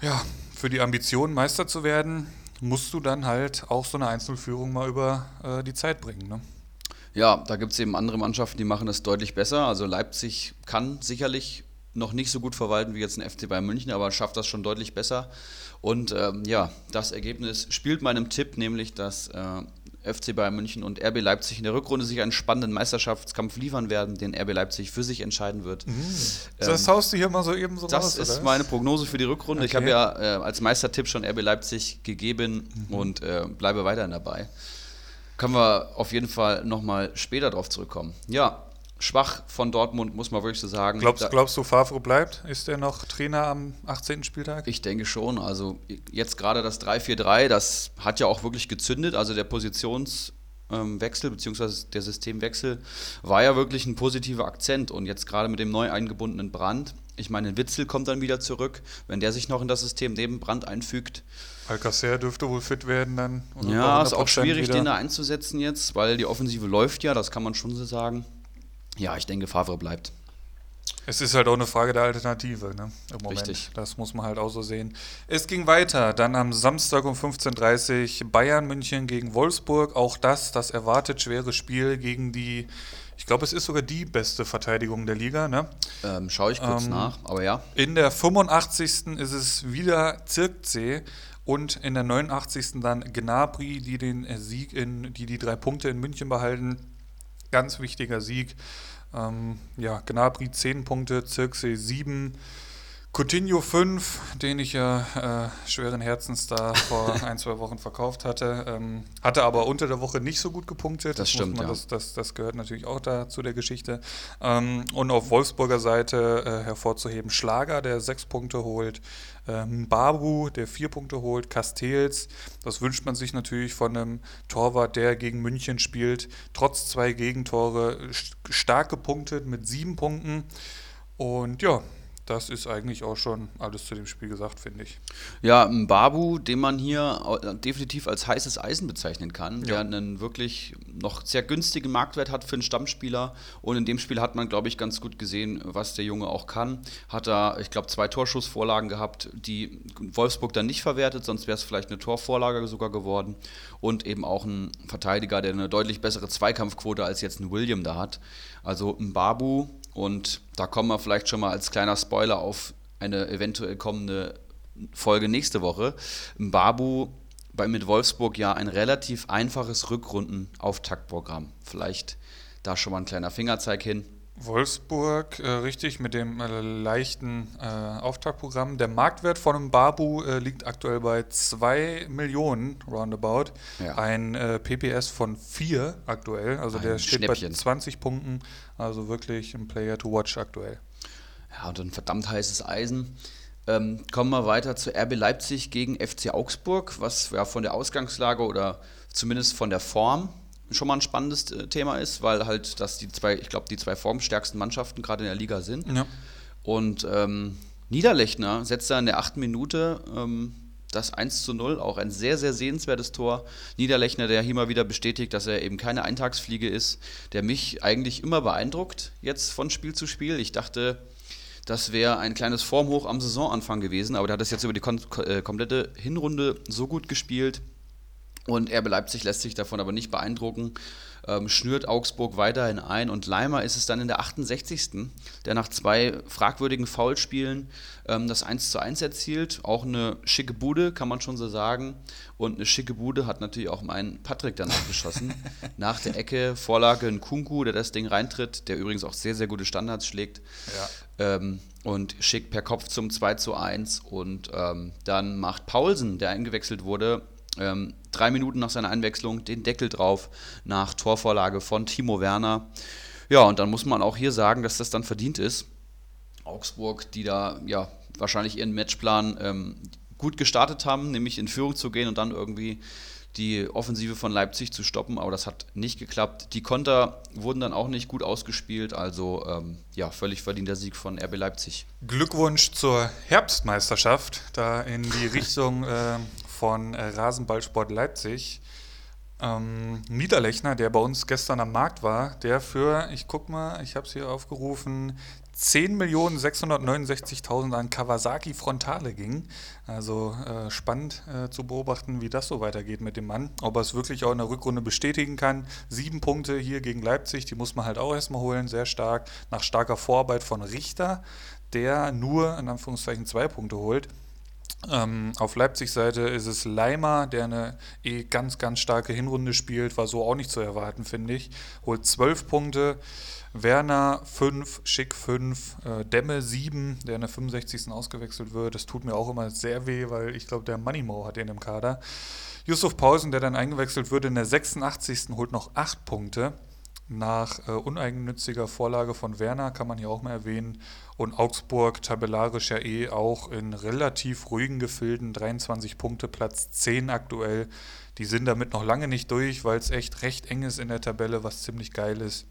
Ja, für die Ambition, Meister zu werden, musst du dann halt auch so eine Einzelführung mal über äh, die Zeit bringen. Ne? Ja, da gibt es eben andere Mannschaften, die machen das deutlich besser. Also Leipzig kann sicherlich noch nicht so gut verwalten wie jetzt ein FC Bayern München, aber schafft das schon deutlich besser. Und ähm, ja, das Ergebnis spielt meinem Tipp, nämlich dass äh, FC Bayern München und RB Leipzig in der Rückrunde sich einen spannenden Meisterschaftskampf liefern werden, den RB Leipzig für sich entscheiden wird. Mhm. Das ähm, haust du hier mal so eben so Das raus, ist meine Prognose für die Rückrunde. Okay. Ich habe ja äh, als Meistertipp schon RB Leipzig gegeben mhm. und äh, bleibe weiterhin dabei. Können wir auf jeden Fall nochmal später drauf zurückkommen. Ja, schwach von Dortmund, muss man wirklich so sagen. Glaubst, glaubst du, Favre bleibt? Ist er noch Trainer am 18. Spieltag? Ich denke schon. Also jetzt gerade das 3-4-3, das hat ja auch wirklich gezündet. Also der Positionswechsel ähm, bzw. der Systemwechsel war ja wirklich ein positiver Akzent. Und jetzt gerade mit dem neu eingebundenen Brand, ich meine, Witzel kommt dann wieder zurück, wenn der sich noch in das System neben Brand einfügt. Alcacer dürfte wohl fit werden dann. Ja, ist auch schwierig, wieder. den da einzusetzen jetzt, weil die Offensive läuft ja, das kann man schon so sagen. Ja, ich denke, Favre bleibt. Es ist halt auch eine Frage der Alternative, ne? Im Moment. Richtig. Das muss man halt auch so sehen. Es ging weiter. Dann am Samstag um 15.30 Uhr Bayern München gegen Wolfsburg. Auch das, das erwartet schwere Spiel gegen die, ich glaube, es ist sogar die beste Verteidigung der Liga, ne? Ähm, Schaue ich kurz ähm, nach, aber ja. In der 85. ist es wieder Zirkzee und in der 89. dann Gnabry, die den Sieg in, die die drei Punkte in München behalten ganz wichtiger Sieg. Ähm, ja, Gnabry 10 Punkte, Zirkse 7. Coutinho 5, den ich ja äh, schweren Herzens da vor ein, zwei Wochen verkauft hatte, ähm, hatte aber unter der Woche nicht so gut gepunktet. Das, stimmt, man, ja. Das, das, das, gehört natürlich auch da zu der Geschichte. Ähm, und auf Wolfsburger Seite äh, hervorzuheben Schlager, der sechs Punkte holt, ähm, Babu, der vier Punkte holt, Castells. Das wünscht man sich natürlich von einem Torwart, der gegen München spielt, trotz zwei Gegentore stark gepunktet mit sieben Punkten. Und ja, das ist eigentlich auch schon alles zu dem Spiel gesagt, finde ich. Ja, ein Babu, den man hier definitiv als heißes Eisen bezeichnen kann, Ja. der einen wirklich noch sehr günstigen Marktwert hat für einen Stammspieler. Und in dem Spiel hat man, glaube ich, ganz gut gesehen, was der Junge auch kann. Hat da, ich glaube, zwei Torschussvorlagen gehabt, die Wolfsburg dann nicht verwertet, sonst wäre es vielleicht eine Torvorlage sogar geworden. Und eben auch ein Verteidiger, der eine deutlich bessere Zweikampfquote als jetzt ein William da hat. Also ein Babu und da kommen wir vielleicht schon mal als kleiner Spoiler auf eine eventuell kommende Folge nächste Woche. Babu bei, mit Wolfsburg ja ein relativ einfaches Rückrunden-Auftaktprogramm. Vielleicht da schon mal ein kleiner Fingerzeig hin. Wolfsburg, äh, richtig, mit dem äh, leichten äh, Auftaktprogramm. Der Marktwert von einem Babu äh, liegt aktuell bei 2 Millionen roundabout. Ja. Ein äh, PPS von 4 aktuell. Also Ein der steht bei 20 Punkten. Also wirklich ein Player to watch aktuell. Ja, und ein verdammt heißes Eisen. Ähm, kommen wir weiter zu RB Leipzig gegen FC Augsburg, was ja von der Ausgangslage oder zumindest von der Form schon mal ein spannendes äh, Thema ist, weil halt das die zwei, ich glaube, die zwei formstärksten Mannschaften gerade in der Liga sind. Ja. Und ähm, Niederlechner setzt da in der achten Minute ähm, das 1 zu 0, auch ein sehr, sehr sehenswertes Tor. Niederlechner, der hier mal wieder bestätigt, dass er eben keine Eintagsfliege ist, der mich eigentlich immer beeindruckt, jetzt von Spiel zu Spiel. Ich dachte, das wäre ein kleines Formhoch am Saisonanfang gewesen, aber der hat das jetzt über die kon äh, komplette Hinrunde so gut gespielt. Und RB Leipzig lässt sich davon aber nicht beeindrucken, ähm, schnürt Augsburg weiterhin ein und Leimer ist es dann in der 68. der nach zwei fragwürdigen Foulspielen ähm, das 1 zu 1 erzielt. Auch eine schicke Bude, kann man schon so sagen. Und eine schicke Bude hat natürlich auch mein Patrick danach geschossen. nach der Ecke, Vorlage ein Kunku, der das Ding reintritt, der übrigens auch sehr, sehr gute Standards schlägt. Ja. Ähm, und schickt per Kopf zum 2 zu 1. Und ähm, dann macht Paulsen, der eingewechselt wurde, ähm, drei Minuten nach seiner Einwechslung den Deckel drauf nach Torvorlage von Timo Werner. Ja, und dann muss man auch hier sagen, dass das dann verdient ist. Augsburg, die da ja wahrscheinlich ihren Matchplan ähm, gut gestartet haben, nämlich in Führung zu gehen und dann irgendwie die Offensive von Leipzig zu stoppen, aber das hat nicht geklappt. Die Konter wurden dann auch nicht gut ausgespielt, also ähm, ja, völlig verdienter Sieg von RB Leipzig. Glückwunsch zur Herbstmeisterschaft, da in die Richtung äh, von äh, Rasenballsport Leipzig. Ähm, Niederlechner, der bei uns gestern am Markt war, der für, ich guck mal, ich habe es hier aufgerufen, 10.669.000 an Kawasaki Frontale ging. Also äh, spannend äh, zu beobachten, wie das so weitergeht mit dem Mann. Ob er es wirklich auch in der Rückrunde bestätigen kann. Sieben Punkte hier gegen Leipzig, die muss man halt auch erstmal holen, sehr stark. Nach starker Vorarbeit von Richter, der nur in Anführungszeichen zwei Punkte holt. Ähm, auf Leipzig-Seite ist es Leimer, der eine eh ganz, ganz starke Hinrunde spielt, war so auch nicht zu erwarten, finde ich. Holt 12 Punkte, Werner 5, Schick 5, äh, Demme 7, der in der 65. ausgewechselt wird. Das tut mir auch immer sehr weh, weil ich glaube, der Moneymo hat den im Kader. Yusuf Pausen, der dann eingewechselt wird in der 86. holt noch 8 Punkte. Nach äh, uneigennütziger Vorlage von Werner kann man hier auch mal erwähnen. Und Augsburg tabellarisch ja eh auch in relativ ruhigen Gefilden, 23 Punkte, Platz 10 aktuell. Die sind damit noch lange nicht durch, weil es echt recht eng ist in der Tabelle, was ziemlich geil ist.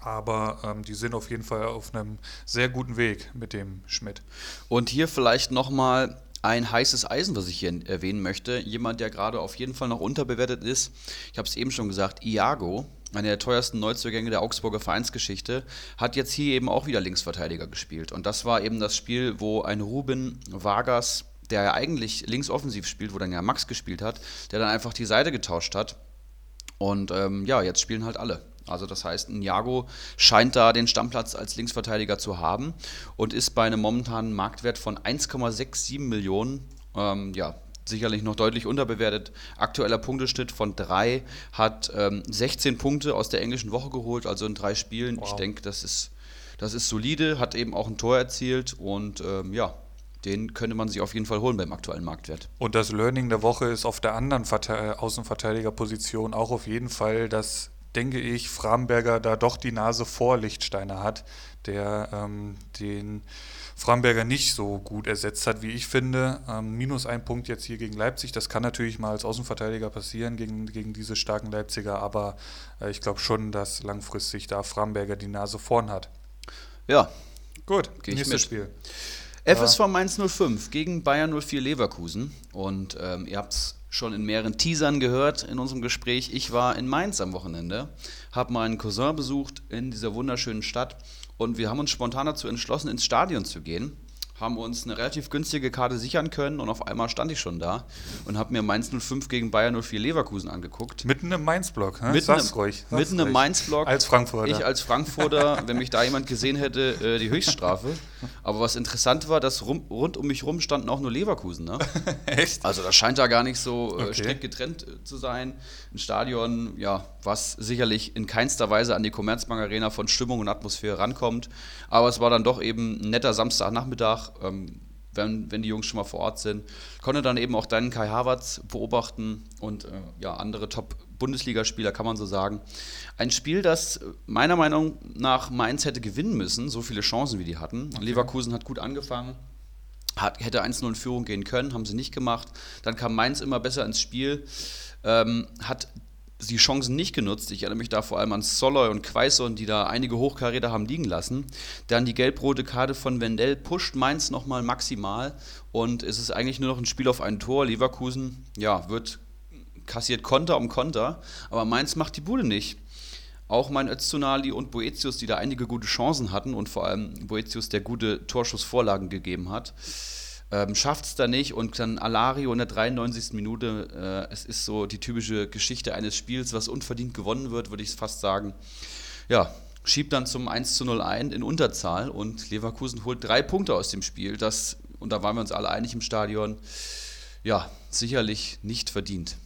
Aber ähm, die sind auf jeden Fall auf einem sehr guten Weg mit dem Schmidt. Und hier vielleicht nochmal ein heißes Eisen, was ich hier erwähnen möchte. Jemand, der gerade auf jeden Fall noch unterbewertet ist. Ich habe es eben schon gesagt, Iago, einer der teuersten Neuzugänge der Augsburger Vereinsgeschichte, hat jetzt hier eben auch wieder Linksverteidiger gespielt. Und das war eben das Spiel, wo ein Ruben Vargas, der ja eigentlich linksoffensiv spielt, wo dann ja Max gespielt hat, der dann einfach die Seite getauscht hat. Und ähm, ja, jetzt spielen halt alle. Also das heißt, ein Jago scheint da den Stammplatz als Linksverteidiger zu haben und ist bei einem momentanen Marktwert von 1,67 Millionen, ähm, ja, sicherlich noch deutlich unterbewertet. Aktueller Punkteschnitt von 3, hat ähm, 16 Punkte aus der englischen Woche geholt, also in drei Spielen. Wow. Ich denke, das ist, das ist solide, hat eben auch ein Tor erzielt und ähm, ja, den könnte man sich auf jeden Fall holen beim aktuellen Marktwert. Und das Learning der Woche ist auf der anderen Verte äh, Außenverteidigerposition auch auf jeden Fall, dass, denke ich, Framberger da doch die Nase vor Lichtsteiner hat, der ähm, den Framberger nicht so gut ersetzt hat, wie ich finde. Ähm, minus ein Punkt jetzt hier gegen Leipzig. Das kann natürlich mal als Außenverteidiger passieren gegen, gegen diese starken Leipziger, aber äh, ich glaube schon, dass langfristig da Framberger die Nase vorn hat. Ja, Gut, nächstes mit. Spiel. FSV Mainz 05 gegen Bayern 04 Leverkusen. Und ähm, ihr habt es schon in mehreren Teasern gehört in unserem Gespräch. Ich war in Mainz am Wochenende, habe meinen Cousin besucht in dieser wunderschönen Stadt und wir haben uns spontan dazu entschlossen, ins Stadion zu gehen. Haben uns eine relativ günstige Karte sichern können und auf einmal stand ich schon da und habe mir Mainz 05 gegen Bayern 04 Leverkusen angeguckt. Mitten im Mainz-Block. Ne? Mitten Sag's im, ruhig. sag's Mitten im ruhig. Mainz-Block. Als Frankfurter. Ich als Frankfurter, wenn mich da jemand gesehen hätte, äh, die Höchststrafe. Aber was interessant war, dass rum, rund um mich rum standen auch nur Leverkusen. Ne? Echt? Also das scheint da gar nicht so äh, Okay. strikt getrennt äh, zu sein. Ein Stadion, ja, was sicherlich in keinster Weise an die Commerzbank Arena von Stimmung und Atmosphäre rankommt. Aber es war dann doch eben ein netter Samstagnachmittag. Ähm, wenn, wenn die Jungs schon mal vor Ort sind, konnte dann eben auch deinen Kai Havertz beobachten und äh, ja, andere Top-Bundesligaspieler, kann man so sagen. Ein Spiel, das meiner Meinung nach Mainz hätte gewinnen müssen, so viele Chancen wie die hatten. Leverkusen hat gut angefangen, hat, hätte 1-0 in Führung gehen können, haben sie nicht gemacht. Dann kam Mainz immer besser ins Spiel, ähm, hat die Chancen nicht genutzt. Ich erinnere mich da vor allem an Soloy und Quaison, die da einige Hochkaräter haben liegen lassen. Dann die gelb-rote Karte von Wendell pusht Mainz nochmal maximal und es ist eigentlich nur noch ein Spiel auf ein Tor. Leverkusen, ja, wird kassiert Konter um Konter, aber Mainz macht die Bude nicht. Auch mein Öztunali und Boetius, die da einige gute Chancen hatten und vor allem Boetius, der gute Torschussvorlagen gegeben hat, ähm, schafft es da nicht und dann Alario in der 93. Minute. Äh, es ist so die typische Geschichte eines Spiels, was unverdient gewonnen wird, würde ich fast sagen. Ja, schiebt dann zum 1 zu 0 ein in Unterzahl und Leverkusen holt drei Punkte aus dem Spiel. Das, und da waren wir uns alle einig im Stadion, ja, sicherlich nicht verdient.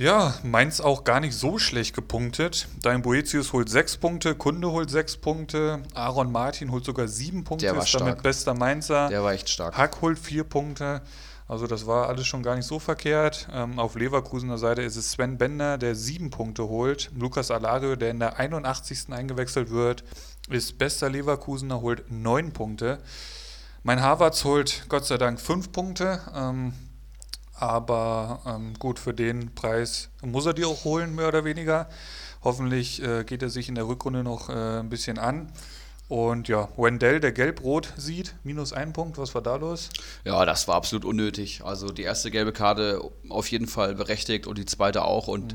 Ja, Mainz auch gar nicht so schlecht gepunktet. Dein Boetius holt sechs Punkte, Kunde holt sechs Punkte, Aaron Martin holt sogar sieben Punkte, Der war ist damit stark. bester Mainzer. Der war echt stark. Hack holt vier Punkte. Also das war alles schon gar nicht so verkehrt. Ähm, auf Leverkusener Seite ist es Sven Bender, der sieben Punkte holt. Lukas Alario, der in der 81. eingewechselt wird, ist bester Leverkusener, holt neun Punkte. Mein Harvards holt Gott sei Dank fünf Punkte. Ähm, aber ähm, gut, für den Preis muss er die auch holen, mehr oder weniger. Hoffentlich äh, geht er sich in der Rückrunde noch äh, ein bisschen an. Und ja, Wendell, der gelb-rot sieht, minus ein Punkt. Was war da los? Ja, das war absolut unnötig. Also die erste gelbe Karte auf jeden Fall berechtigt und die zweite auch. Und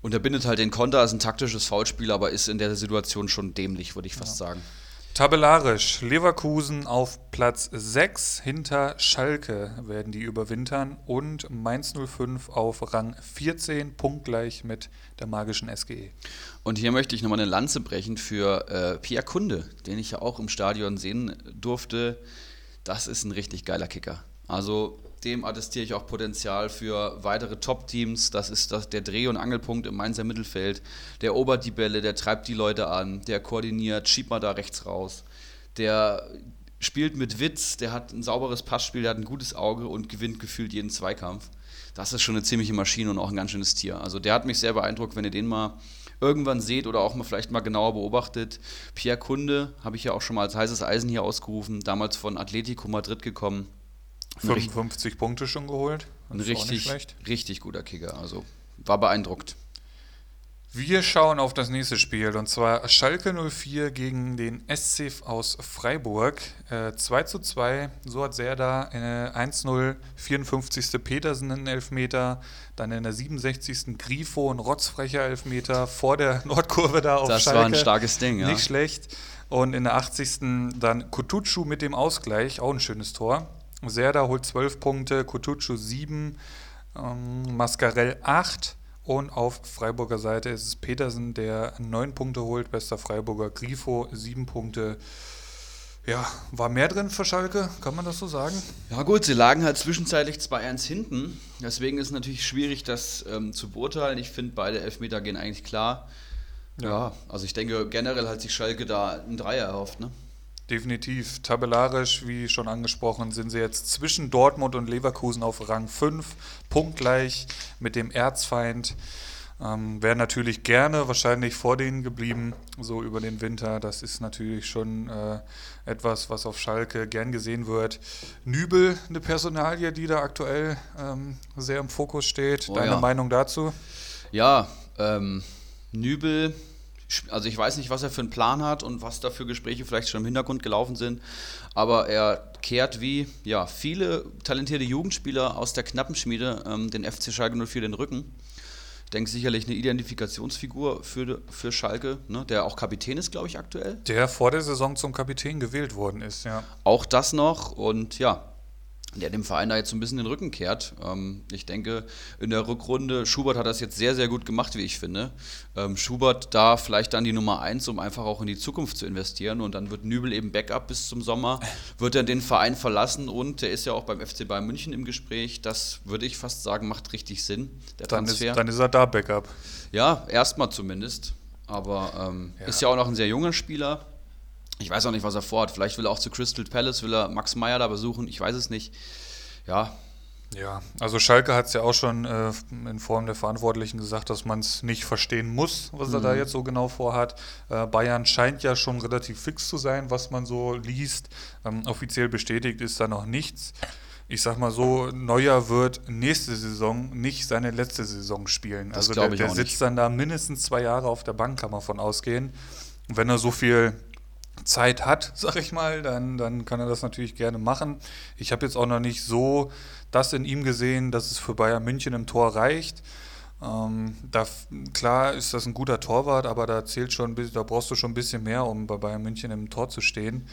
unterbindet halt den Konter, ist ein taktisches Foulspiel, aber ist in der Situation schon dämlich, würde ich fast sagen. Tabellarisch, Leverkusen auf Platz 6, hinter Schalke werden die überwintern und Mainz 05 auf Rang 14, punktgleich mit der magischen. SGE. Und hier möchte ich nochmal eine Lanze brechen für äh, Pierre Kunde, den ich ja auch im Stadion sehen durfte. Das ist ein richtig geiler Kicker. Also dem attestiere ich auch Potenzial für weitere Top-Teams. Das ist das, der Dreh- und Angelpunkt im Mainzer Mittelfeld. Der obert die Bälle, der treibt die Leute an, der koordiniert, schiebt mal da rechts raus. Der spielt mit Witz, der hat ein sauberes Passspiel, der hat ein gutes Auge und gewinnt gefühlt jeden Zweikampf. Das ist schon eine ziemliche Maschine und auch ein ganz schönes Tier. Also der hat mich sehr beeindruckt, wenn ihr den mal irgendwann seht oder auch mal vielleicht mal genauer beobachtet. Pierre Kunde habe ich ja auch schon mal als heißes Eisen hier ausgerufen, damals von Atletico Madrid gekommen. Ein, richtig, 55 Punkte schon geholt. ein Das nicht richtig, richtig guter Kicker. Also war beeindruckt. Wir schauen auf das nächste Spiel und zwar Schalke 04 gegen den SC aus Freiburg. Äh, 2 zu 2, so hat Serda äh, 1-0, 54. Petersen einen Elfmeter, dann in der 67. Grifo ein rotzfrecher Elfmeter vor der Nordkurve da auf Das Schalke. war ein starkes Ding, ja. Nicht schlecht. Und in der 80. dann Kutucu mit dem Ausgleich, auch ein schönes Tor. Serda holt 12 Punkte, Kutucu 7, ähm, Mascarell 8 und auf Freiburger Seite ist es Petersen, der 9 Punkte holt, bester Freiburger, Grifo 7 Punkte. Ja, war mehr drin für Schalke, kann man das so sagen? Ja gut, sie lagen halt zwischenzeitlich 2-1 hinten. Deswegen ist es natürlich schwierig, das ähm, zu beurteilen. Ich finde, beide Elfmeter gehen eigentlich klar. Ja. also ich denke, generell hat sich Schalke da einen Dreier erhofft, ne? Definitiv. Tabellarisch, wie schon angesprochen, sind sie jetzt zwischen Dortmund und Leverkusen auf Rang 5, punktgleich mit dem Erzfeind. Ähm, Wäre natürlich gerne wahrscheinlich vor denen geblieben, so über den Winter. Das ist natürlich schon äh, etwas, was auf Schalke gern gesehen wird. Nübel, eine Personalie, die da aktuell ähm, sehr im Fokus steht. Oh Deine ja. Meinung dazu? Ja, ähm, Nübel, also ich weiß nicht, was er für einen Plan hat und was da für Gespräche vielleicht schon im Hintergrund gelaufen sind, aber er kehrt wie ja, viele talentierte Jugendspieler aus der Knappenschmiede ähm, den FC Schalke 04 den Rücken. Ich denke sicherlich eine Identifikationsfigur für, für Schalke, ne, der auch Kapitän ist, glaube ich, aktuell. Der vor der Saison zum Kapitän gewählt worden ist, ja. Auch das noch und ja, der dem Verein da jetzt so ein bisschen den Rücken kehrt. Ähm, ich denke, in der Rückrunde, Schubert hat das jetzt sehr, sehr gut gemacht, wie ich finde. Ähm, Schubert da vielleicht dann die Nummer eins, um einfach auch in die Zukunft zu investieren. Und dann wird Nübel eben Backup bis zum Sommer, wird er den Verein verlassen und der ist ja auch beim FC Bayern München im Gespräch. Das würde ich fast sagen, macht richtig Sinn, der dann Transfer. Ist, dann ist er da Backup. Ja, erstmal zumindest. Aber ähm, ja. ist ja auch noch ein sehr junger Spieler ich weiß auch nicht, was er vorhat. Vielleicht will er auch zu Crystal Palace, will er Max Meyer da besuchen. Ich weiß es nicht. Ja. Ja, also Schalke hat es ja auch schon äh, in Form der Verantwortlichen gesagt, dass man es nicht verstehen muss, was mhm. er da mhm. jetzt so genau vorhat. Äh, Bayern scheint ja schon relativ fix zu sein, was man so liest. Ähm, offiziell bestätigt ist da noch nichts. Ich sag mal so, Neuer wird nächste Saison nicht seine letzte Saison spielen. Das also der, der sitzt nicht. dann da mindestens zwei Jahre auf der Bank, kann man von ausgehen. wenn er so viel Zeit hat, sag ich mal, dann, dann kann er das natürlich gerne machen. Ich habe jetzt auch noch nicht so das in ihm gesehen, dass es für Bayern München im Tor reicht. Ähm, da, klar ist das ein guter Torwart, aber da zählt schon, da brauchst du schon ein bisschen mehr, um bei Bayern München im Tor zu stehen.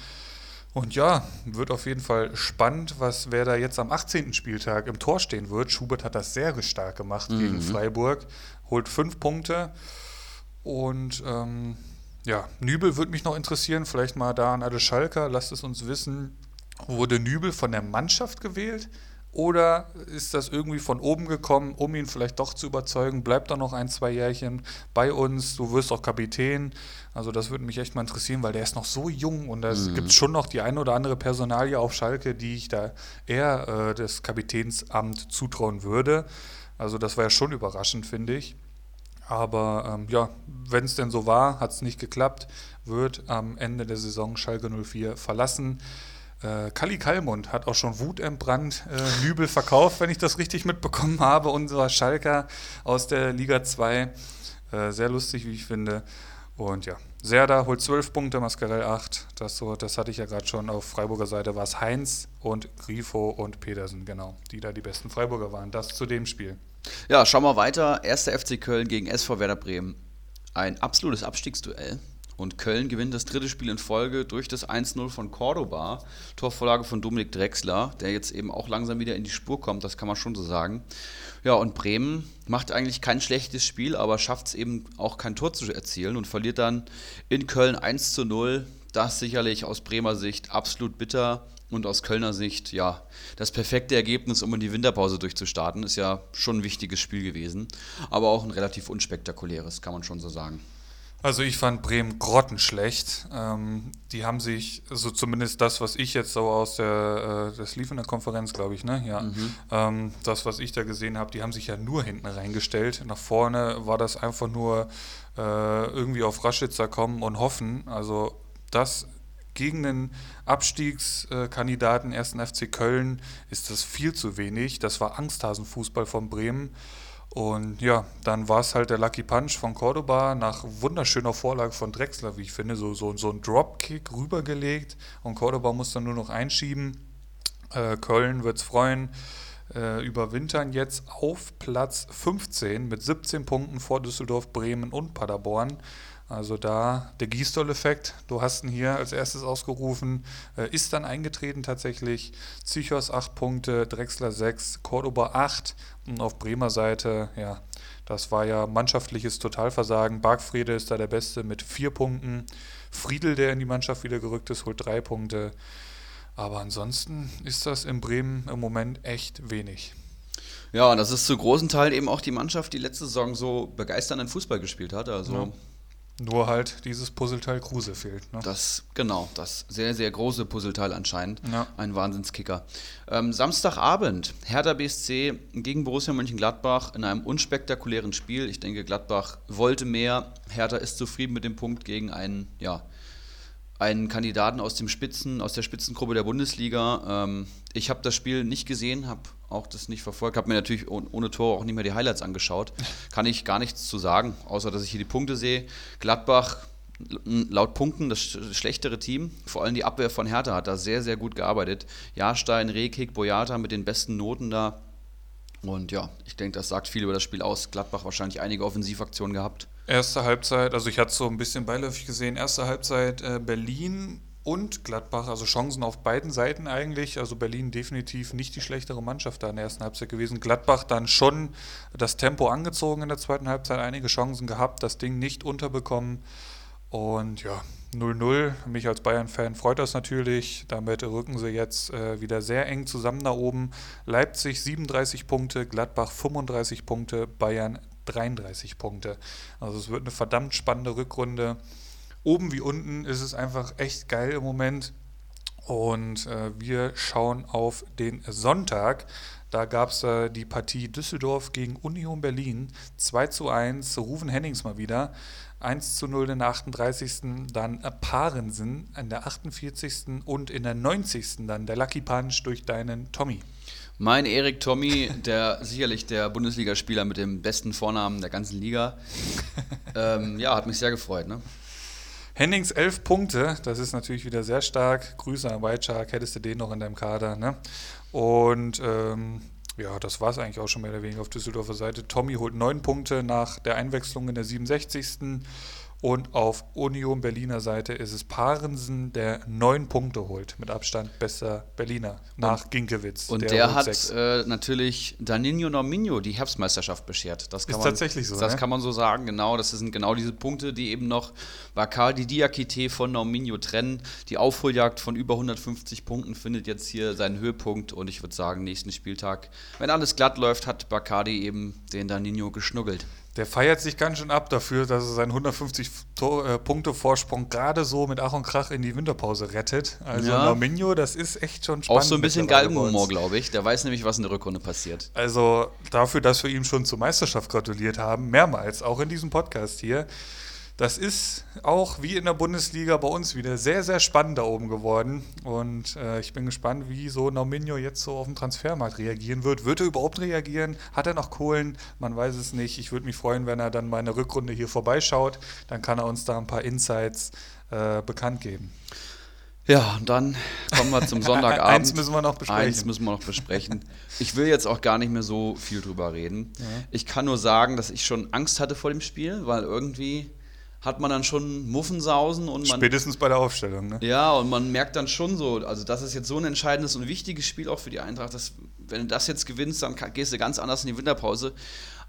Und ja, wird auf jeden Fall spannend, was wer da jetzt am 18. Spieltag im Tor stehen wird. Schubert hat das sehr stark gemacht mhm. gegen Freiburg, holt fünf Punkte und ähm, ja, Nübel würde mich noch interessieren, vielleicht mal da an alle Schalker, lasst es uns wissen, wurde Nübel von der Mannschaft gewählt oder ist das irgendwie von oben gekommen, um ihn vielleicht doch zu überzeugen? Bleibt da noch ein, zwei Jährchen bei uns, du wirst auch Kapitän. Also das würde mich echt mal interessieren, weil der ist noch so jung und da mhm. gibt es schon noch die eine oder andere Personalie auf Schalke, die ich da eher äh, das Kapitänsamt zutrauen würde. Also das war ja schon überraschend, finde ich. Aber ähm, ja, wenn es denn so war, hat es nicht geklappt, wird am Ende der Saison Schalke 04 verlassen. Äh, Kali Kalmund hat auch schon Wut entbrannt, äh, Nübel verkauft, wenn ich das richtig mitbekommen habe, unser Schalker aus der Liga 2. Äh, sehr lustig, wie ich finde. Und ja, Serda holt 12 Punkte, Mascarell 8. Das, so, das hatte ich ja gerade schon. Auf Freiburger Seite war es Heinz und Grifo und Pedersen, genau, die da die besten Freiburger waren. Das zu dem Spiel. Ja, schauen wir weiter. Erster FC Köln gegen SV Werder Bremen. Ein absolutes Abstiegsduell. Und Köln gewinnt das dritte Spiel in Folge durch das 1-0 von Cordoba. Torvorlage von Dominik Drexler, der jetzt eben auch langsam wieder in die Spur kommt, das kann man schon so sagen. Ja, und Bremen macht eigentlich kein schlechtes Spiel, aber schafft es eben auch kein Tor zu erzielen und verliert dann in Köln 1 0. Das sicherlich aus Bremer Sicht absolut bitter. Und aus Kölner Sicht, ja, das perfekte Ergebnis, um in die Winterpause durchzustarten, ist ja schon ein wichtiges Spiel gewesen. Aber auch ein relativ unspektakuläres, kann man schon so sagen. Also ich fand Bremen grottenschlecht. Ähm, die haben sich, also zumindest das, was ich jetzt so aus der, äh, das lief in der Konferenz, glaube ich, ne? Ja. Mhm. Ähm, das, was ich da gesehen habe, die haben sich ja nur hinten reingestellt. Nach vorne war das einfach nur äh, irgendwie auf Raschitzer kommen und hoffen. Also das gegen den Abstiegskandidaten 1. FC Köln ist das viel zu wenig. Das war Angsthasenfußball von Bremen. Und ja, dann war es halt der Lucky Punch von Cordoba nach wunderschöner Vorlage von Drexler, wie ich finde, so, so, so ein Dropkick rübergelegt und Cordoba muss dann nur noch einschieben. Äh, Köln wird es freuen, äh, überwintern jetzt auf Platz 15 mit 17 Punkten vor Düsseldorf, Bremen und Paderborn. Also da der Gießdoll-Effekt, du hast ihn hier als erstes ausgerufen, äh, ist dann eingetreten tatsächlich. Psychos 8 Punkte, Drexler 6, Cordoba 8 und auf Bremer Seite, ja, das war ja mannschaftliches Totalversagen. Bargfriede ist da der Beste mit 4 Punkten. Friedel, der in die Mannschaft wieder gerückt ist, holt 3 Punkte. Aber ansonsten ist das in Bremen im Moment echt wenig. Ja, und das ist zu großen Teilen eben auch die Mannschaft, die letzte Saison so begeisternden Fußball gespielt hat. Also ja. Nur halt dieses Puzzleteil Kruse fehlt. Ne? Das, genau, das sehr, sehr große Puzzleteil anscheinend. Ja. Ein Wahnsinnskicker. Ähm, Samstagabend, Hertha BSC gegen Borussia Mönchengladbach in einem unspektakulären Spiel. Ich denke, Gladbach wollte mehr. Hertha ist zufrieden mit dem Punkt gegen einen, ja, einen Kandidaten aus dem Spitzen, aus der Spitzengruppe der Bundesliga. Ähm, ich habe das Spiel nicht gesehen, habe auch das nicht verfolgt, habe mir natürlich ohne Tor auch nicht mehr die Highlights angeschaut. Kann ich gar nichts zu sagen, außer dass ich hier die Punkte sehe. Gladbach laut Punkten das schlechtere Team. Vor allem die Abwehr von Hertha hat da sehr, sehr gut gearbeitet. Jahrstein, Rekik, Boyata mit den besten Noten da. Und ja, ich denke, das sagt viel über das Spiel aus. Gladbach wahrscheinlich einige Offensivaktionen gehabt. Erste Halbzeit, also ich hatte es so ein bisschen beiläufig gesehen, erste Halbzeit äh, Berlin und Gladbach, also Chancen auf beiden Seiten eigentlich. Also Berlin definitiv nicht die schlechtere Mannschaft da in der ersten Halbzeit gewesen. Gladbach dann schon das Tempo angezogen in der zweiten Halbzeit, einige Chancen gehabt, das Ding nicht unterbekommen. Und ja, 0-0. Mich als Bayern-Fan freut das natürlich. Damit rücken sie jetzt äh, wieder sehr eng zusammen nach oben. Leipzig 37 Punkte, Gladbach 35 Punkte, Bayern 33 Punkte. Also es wird eine verdammt spannende Rückrunde. Oben wie unten ist es einfach echt geil im Moment. Und äh, wir schauen auf den Sonntag. Da gab es äh, die Partie Düsseldorf gegen Union Berlin. 2 zu 1. Rufen Hennings mal wieder. 1 zu 0 in der 38. Dann Parensen in der 48. und in der 90. dann der Lucky Punch durch deinen Tommy. Mein Erik Tommy, der sicherlich der Bundesligaspieler mit dem besten Vornamen der ganzen Liga. ähm, ja, hat mich sehr gefreut. Ne? Hennings 11 Punkte, das ist natürlich wieder sehr stark. Grüße an White Shark, hättest du den noch in deinem Kader. Ne? Und ähm, ja, das war es eigentlich auch schon mehr oder weniger auf Düsseldorfer Seite. Tommy holt neun Punkte nach der Einwechslung in der 67. Und auf Union Berliner Seite ist es Parensen, der neun Punkte holt. Mit Abstand bester Berliner nach und, Ginkewitz. Und der, der hat äh, natürlich Danilo Norminho die Herbstmeisterschaft beschert. Das ist man, tatsächlich so. Das ne? kann man so sagen, genau. Das sind genau diese Punkte, die eben noch Bacardi Diakite von Norminho trennen. Die Aufholjagd von über 150 Punkten findet jetzt hier seinen Höhepunkt. Und ich würde sagen, nächsten Spieltag, wenn alles glatt läuft, hat Bacardi eben den Danilo geschnuggelt. Der feiert sich ganz schön ab dafür, dass er seinen 150 äh, Punkte Vorsprung gerade so mit Ach und Krach in die Winterpause rettet. Also ja. Norminho, das ist echt schon spannend. Auch so ein bisschen Galgenhumor, glaube ich. Der weiß nämlich, was in der Rückrunde passiert. Also dafür, dass wir ihm schon zur Meisterschaft gratuliert haben, mehrmals, auch in diesem Podcast hier, das ist auch wie in der Bundesliga bei uns wieder sehr, sehr spannend da oben geworden. Und äh, ich bin gespannt, wie so Norminho jetzt so auf dem Transfermarkt reagieren wird. Wird er überhaupt reagieren? Hat er noch Kohlen? Man weiß es nicht. Ich würde mich freuen, wenn er dann mal eine Rückrunde hier vorbeischaut. Dann kann er uns da ein paar Insights äh, bekannt geben. Ja, und dann kommen wir zum Sonntagabend. Eins müssen wir noch besprechen. Eins müssen wir noch besprechen. Ich will jetzt auch gar nicht mehr so viel drüber reden. Ja. Ich kann nur sagen, dass ich schon Angst hatte vor dem Spiel, weil irgendwie hat man dann schon Muffensausen und man. Spätestens bei der Aufstellung, ne? Ja, und man merkt dann schon so, also das ist jetzt so ein entscheidendes und wichtiges Spiel auch für die Eintracht, dass wenn du das jetzt gewinnst, dann gehst du ganz anders in die Winterpause.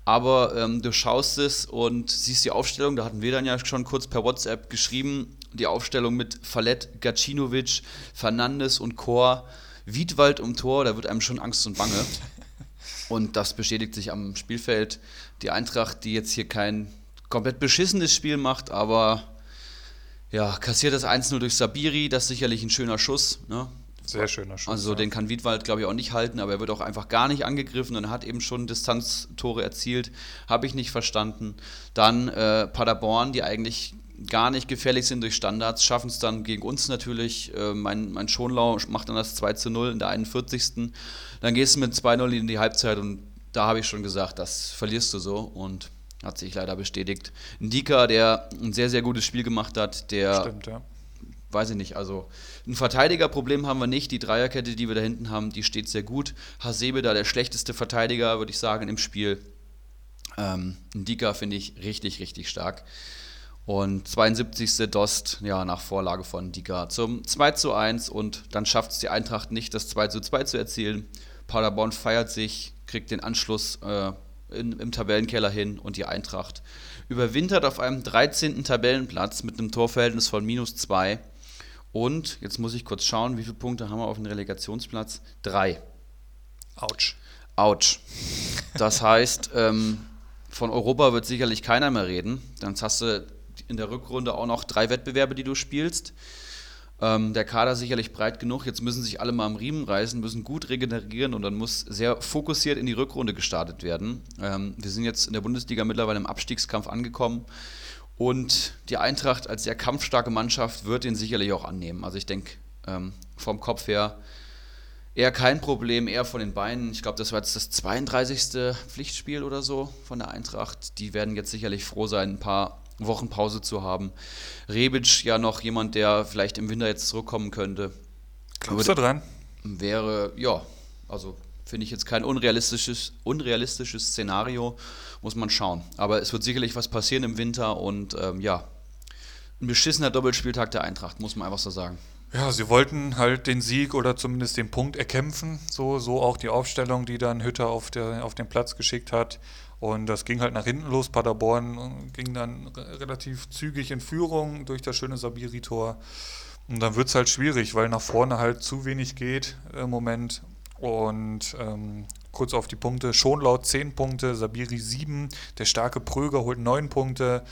Aber ähm, du schaust es und siehst die Aufstellung, da hatten wir dann ja schon kurz per WhatsApp geschrieben, die Aufstellung mit Fallett, Gacinovic, Fernandes und Chor, Wiedwald um Tor, da wird einem schon Angst und Bange. Und das bestätigt sich am Spielfeld. Die Eintracht, die jetzt hier kein komplett beschissenes Spiel macht, aber ja, kassiert das 1-0 durch Sabiri, das ist sicherlich ein schöner Schuss. Ne? Sehr schöner Schuss. Also ja. den kann Wiedwald, glaube ich, auch nicht halten, aber er wird auch einfach gar nicht angegriffen und hat eben schon Distanztore erzielt. Habe ich nicht verstanden. Dann äh, Paderborn, die eigentlich gar nicht gefährlich sind durch Standards, schaffen es dann gegen uns natürlich. Äh, mein, mein Schonlau macht dann das 2 0 in der 41. Dann gehst du mit 2-0 in die Halbzeit und da habe ich schon gesagt, das verlierst du so. Und hat sich leider bestätigt. Ndika, der ein sehr, sehr gutes Spiel gemacht hat, der. Stimmt, ja. Weiß ich nicht, also ein Verteidigerproblem haben wir nicht. Die Dreierkette, die wir da hinten haben, die steht sehr gut. Hasebe da der schlechteste Verteidiger, würde ich sagen, im Spiel. Ähm, Ndika finde ich richtig, richtig stark. Und 72. Dost, ja, nach Vorlage von Ndika zum 2 zu 1 und dann schafft es die Eintracht nicht, das 2 zu 2 zu erzielen. Paderborn feiert sich, kriegt den Anschluss äh, in, im Tabellenkeller hin und die Eintracht überwintert auf einem 13. Tabellenplatz mit einem Torverhältnis von minus 2. Und jetzt muss ich kurz schauen, wie viele Punkte haben wir auf dem Relegationsplatz? Drei. Autsch. Autsch. Das heißt, ähm, von Europa wird sicherlich keiner mehr reden. Dann hast du in der Rückrunde auch noch drei Wettbewerbe, die du spielst. Ähm, der Kader sicherlich breit genug. Jetzt müssen sich alle mal am Riemen reißen, müssen gut regenerieren und dann muss sehr fokussiert in die Rückrunde gestartet werden. Ähm, wir sind jetzt in der Bundesliga mittlerweile im Abstiegskampf angekommen Und die Eintracht als sehr kampfstarke Mannschaft wird ihn sicherlich auch annehmen. Also ich denke, ähm, vom Kopf her eher kein Problem, eher von den Beinen. Ich glaube, das war jetzt das 32. Pflichtspiel oder so von der Eintracht. Die werden jetzt sicherlich froh sein, ein paar Wochen Pause zu haben. Rebic ja noch jemand, der vielleicht im Winter jetzt zurückkommen könnte. Glaubst du dran? Wäre, ja, also finde ich jetzt kein unrealistisches, unrealistisches Szenario, muss man schauen. Aber es wird sicherlich was passieren im Winter und ähm, ja, ein beschissener Doppelspieltag der Eintracht, muss man einfach so sagen. Ja, sie wollten halt den Sieg oder zumindest den Punkt erkämpfen. So, so auch die Aufstellung, die dann Hütter auf, der, auf den Platz geschickt hat. Und das ging halt nach hinten los. Paderborn ging dann relativ zügig in Führung durch das schöne Sabiri-Tor. Und dann wird es halt schwierig, weil nach vorne halt zu wenig geht im Moment. Und ähm, kurz auf die Punkte. Schonlaut 10 Punkte, Sabiri 7, der starke Pröger holt 9 Punkte.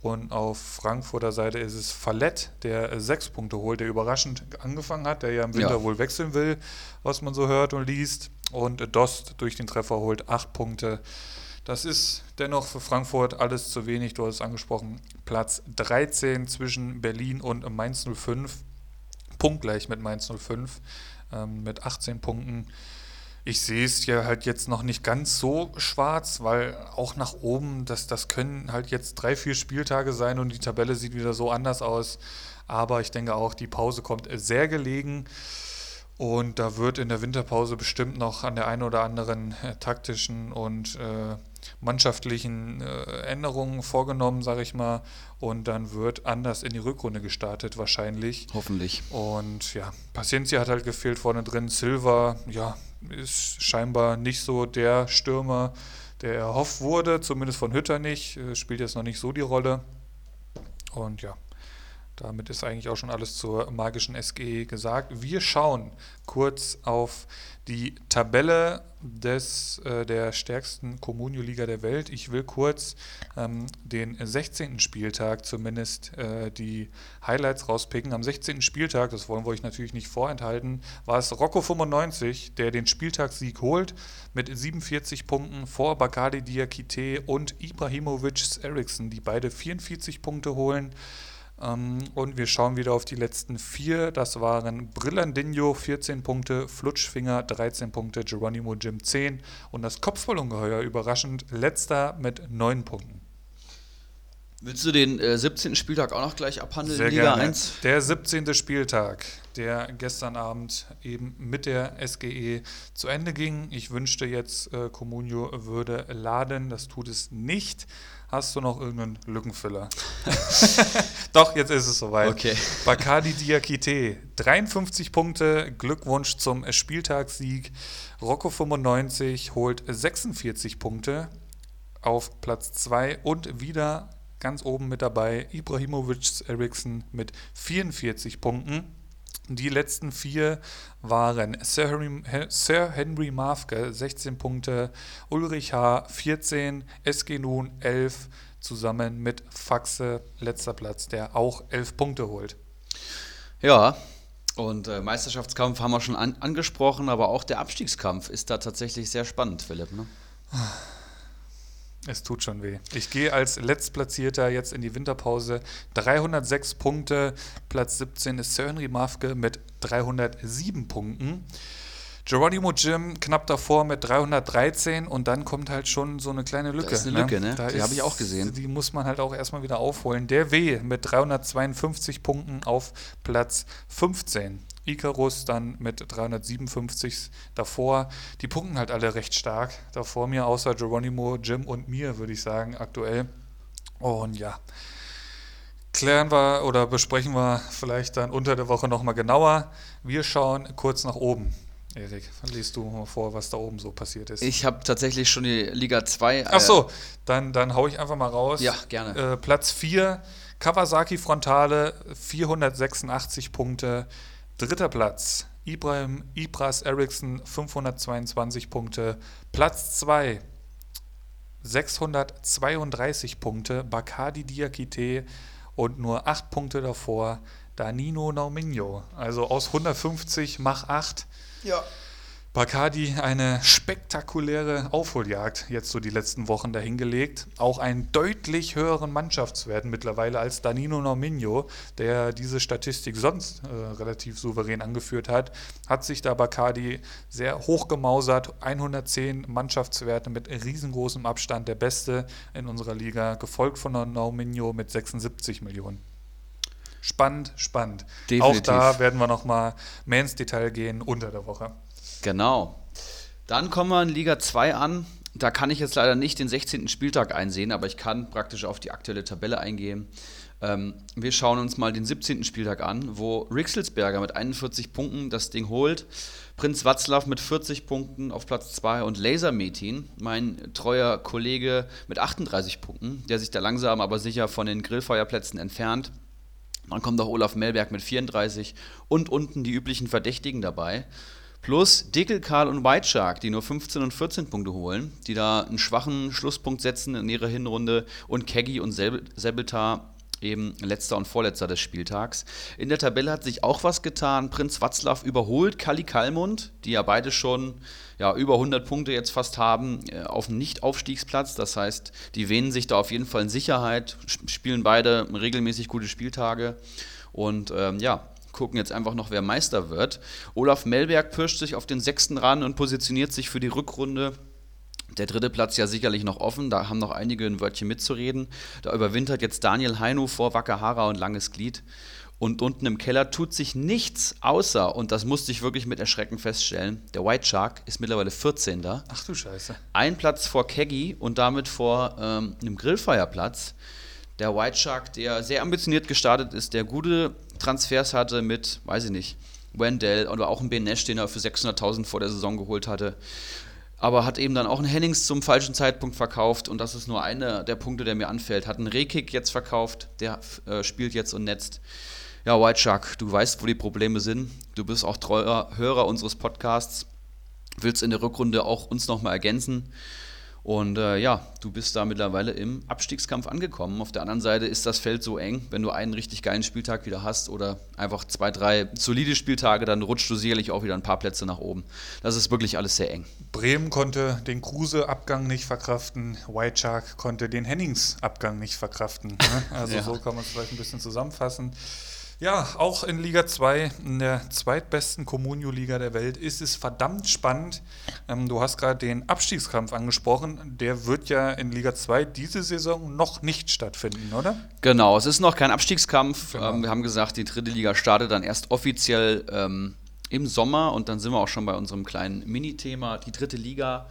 Und auf Frankfurter Seite ist es Fallett, der sechs Punkte holt, der überraschend angefangen hat, der ja im Winter ja. wohl wechseln will, was man so hört und liest. Und Dost durch den Treffer holt acht Punkte. Das ist dennoch für Frankfurt alles zu wenig. Du hast es angesprochen. Platz 13 zwischen Berlin und Mainz 05. Punktgleich mit Mainz 05 ähm, mit 18 Punkten ich sehe es ja halt jetzt noch nicht ganz so schwarz, weil auch nach oben, das, das können halt jetzt drei, vier Spieltage sein und die Tabelle sieht wieder so anders aus. Aber ich denke auch, die Pause kommt sehr gelegen. Und da wird in der Winterpause bestimmt noch an der einen oder anderen äh, taktischen und äh, mannschaftlichen äh, Änderungen vorgenommen, sage ich mal. Und dann wird anders in die Rückrunde gestartet, wahrscheinlich. Hoffentlich. Und ja, Paciencia hat halt gefehlt vorne drin. Silva, ja, ist scheinbar nicht so der Stürmer, der erhofft wurde, zumindest von Hütter nicht. Äh, spielt jetzt noch nicht so die Rolle. Und ja, damit ist eigentlich auch schon alles zur magischen SGE gesagt. Wir schauen kurz auf die Tabelle des, äh, der stärksten Communio-Liga der Welt. Ich will kurz ähm, den 16. Spieltag zumindest äh, die Highlights rauspicken. Am 16. Spieltag, das wollen wir euch natürlich nicht vorenthalten, war es Rocco 95, der den Spieltagssieg holt mit 47 Punkten vor Bakadi Diakite und Ibrahimovic Eriksson, die beide 44 Punkte holen. Ähm, und wir schauen wieder auf die letzten vier. Das waren Brillandinho 14 Punkte, Flutschfinger 13 Punkte, Geronimo Jim 10 und das Kopfballungeheuer überraschend letzter mit 9 Punkten. Willst du den äh, 17. Spieltag auch noch gleich abhandeln, Sehr Liga gerne. 1? Der 17. Spieltag, der gestern Abend eben mit der SGE zu Ende ging. Ich wünschte jetzt, äh, Comunio würde laden, das tut es nicht. Hast du noch irgendeinen Lückenfüller? Doch, jetzt ist es soweit. Okay. Bacardi Diakite, 53 Punkte, Glückwunsch zum Spieltagssieg. Rocco 95 holt 46 Punkte auf Platz 2 und wieder ganz oben mit dabei Ibrahimovic Eriksson mit 44 Punkten. Die letzten vier waren Sir Henry, Sir Henry Mafke 16 Punkte, Ulrich H. 14, SG Nun 11, zusammen mit Faxe letzter Platz, der auch 11 Punkte holt. Ja, und äh, Meisterschaftskampf haben wir schon an angesprochen, aber auch der Abstiegskampf ist da tatsächlich sehr spannend, Philipp. Ne? Es tut schon weh. Ich gehe als Letztplatzierter jetzt in die Winterpause. 306 Punkte. Platz 17 ist Sir Henry Mafke mit 307 Punkten. Geronimo Jim knapp davor mit 313 und dann kommt halt schon so eine kleine Lücke. Das ist eine Lücke, ne? ne? Die habe ich auch gesehen. Die muss man halt auch erstmal wieder aufholen. Der W mit 352 Punkten auf Platz 15. Icarus dann mit 357 davor. Die punkten halt alle recht stark davor mir, außer Geronimo, Jim und mir, würde ich sagen, aktuell. Und ja, klären wir oder besprechen wir vielleicht dann unter der Woche nochmal genauer. Wir schauen kurz nach oben. Erik, liest du mal vor, was da oben so passiert ist. Ich habe tatsächlich schon die Liga 2. Äh Ach so, dann, dann hau ich einfach mal raus. Ja, gerne. Äh, Platz 4, Kawasaki Frontale, 486 Punkte. Dritter Platz, Ibrahim Ibras Eriksson, 522 Punkte. Platz 2, 632 Punkte, Bakadi Diakite und nur 8 Punkte davor, Danino Nauminho. Also aus 150 mach 8. Ja. Bacardi eine spektakuläre Aufholjagd jetzt so die letzten Wochen dahingelegt. Auch einen deutlich höheren Mannschaftswert mittlerweile als Danilo Norminho, der diese Statistik sonst äh, relativ souverän angeführt hat, hat sich da Bacardi sehr hoch gemausert. 110 Mannschaftswerte mit riesengroßem Abstand, der beste in unserer Liga, gefolgt von Norminho mit 76 Millionen. Spannend, spannend. Definitiv. Auch da werden wir nochmal mehr ins Detail gehen unter der Woche. Genau. Dann kommen wir in Liga 2 an. Da kann ich jetzt leider nicht den 16. Spieltag einsehen, aber ich kann praktisch auf die aktuelle Tabelle eingehen. Ähm, wir schauen uns mal den 17. Spieltag an, wo Rixelsberger mit 41 Punkten das Ding holt. Prinz Watzlaw mit 40 Punkten auf Platz 2 und Laser Metin, mein treuer Kollege, mit 38 Punkten, der sich da langsam aber sicher von den Grillfeuerplätzen entfernt. Dann kommt auch Olaf Melberg mit 34 und unten die üblichen Verdächtigen dabei. Plus Dickel, Karl und White Shark, die nur 15 und 14 Punkte holen, die da einen schwachen Schlusspunkt setzen in ihrer Hinrunde und Keggy und Sebeltar eben letzter und vorletzter des Spieltags. In der Tabelle hat sich auch was getan. Prinz Watzlaw überholt Kali Kalmund, die ja beide schon ja, über 100 Punkte jetzt fast haben, äh, auf dem Nicht-Aufstiegsplatz. Das heißt, die wähnen sich da auf jeden Fall in Sicherheit, spielen beide regelmäßig gute Spieltage. Und ähm, ja, gucken jetzt einfach noch, wer Meister wird. Olaf Melberg pirscht sich auf den sechsten ran und positioniert sich für die Rückrunde. Der dritte Platz ja sicherlich noch offen, da haben noch einige ein Wörtchen mitzureden. Da überwintert jetzt Daniel Heino vor Wackerhara und Langes Glied. Und unten im Keller tut sich nichts außer, und das musste ich wirklich mit Erschrecken feststellen, der White Shark ist mittlerweile 14. Ach du Scheiße. Ein Platz vor Keggy und damit vor ähm, einem Grillfeierplatz der White Shark, der sehr ambitioniert gestartet ist, der gute Transfers hatte mit, weiß ich nicht, Wendell oder auch ein Ben Nash, den er für 600.000 vor der Saison geholt hatte. Aber hat eben dann auch einen Hennings zum falschen Zeitpunkt verkauft und das ist nur einer der Punkte, der mir anfällt. Hat einen Rekik jetzt verkauft, der äh, spielt jetzt und netzt. Ja, White Shark, du weißt, wo die Probleme sind. Du bist auch treuer Hörer unseres Podcasts. Willst in der Rückrunde auch uns nochmal ergänzen. Und äh, ja, du bist da mittlerweile im Abstiegskampf angekommen. Auf der anderen Seite ist das Feld so eng, wenn du einen richtig geilen Spieltag wieder hast oder einfach zwei, drei solide Spieltage, dann rutschst du sicherlich auch wieder ein paar Plätze nach oben. Das ist wirklich alles sehr eng. Bremen konnte den Kruse-Abgang nicht verkraften, White Shark konnte den Hennings-Abgang nicht verkraften. Ne? Also ja. so kann man es vielleicht ein bisschen zusammenfassen. Ja, auch in Liga 2, in der zweitbesten Comunio-Liga der Welt, ist es verdammt spannend. Ähm, du hast gerade den Abstiegskampf angesprochen. Der wird ja in Liga 2 diese Saison noch nicht stattfinden, oder? Genau, es ist noch kein Abstiegskampf. Genau. Ähm, wir haben gesagt, die dritte Liga startet dann erst offiziell ähm, im Sommer und dann sind wir auch schon bei unserem kleinen Mini-Thema, die dritte Liga.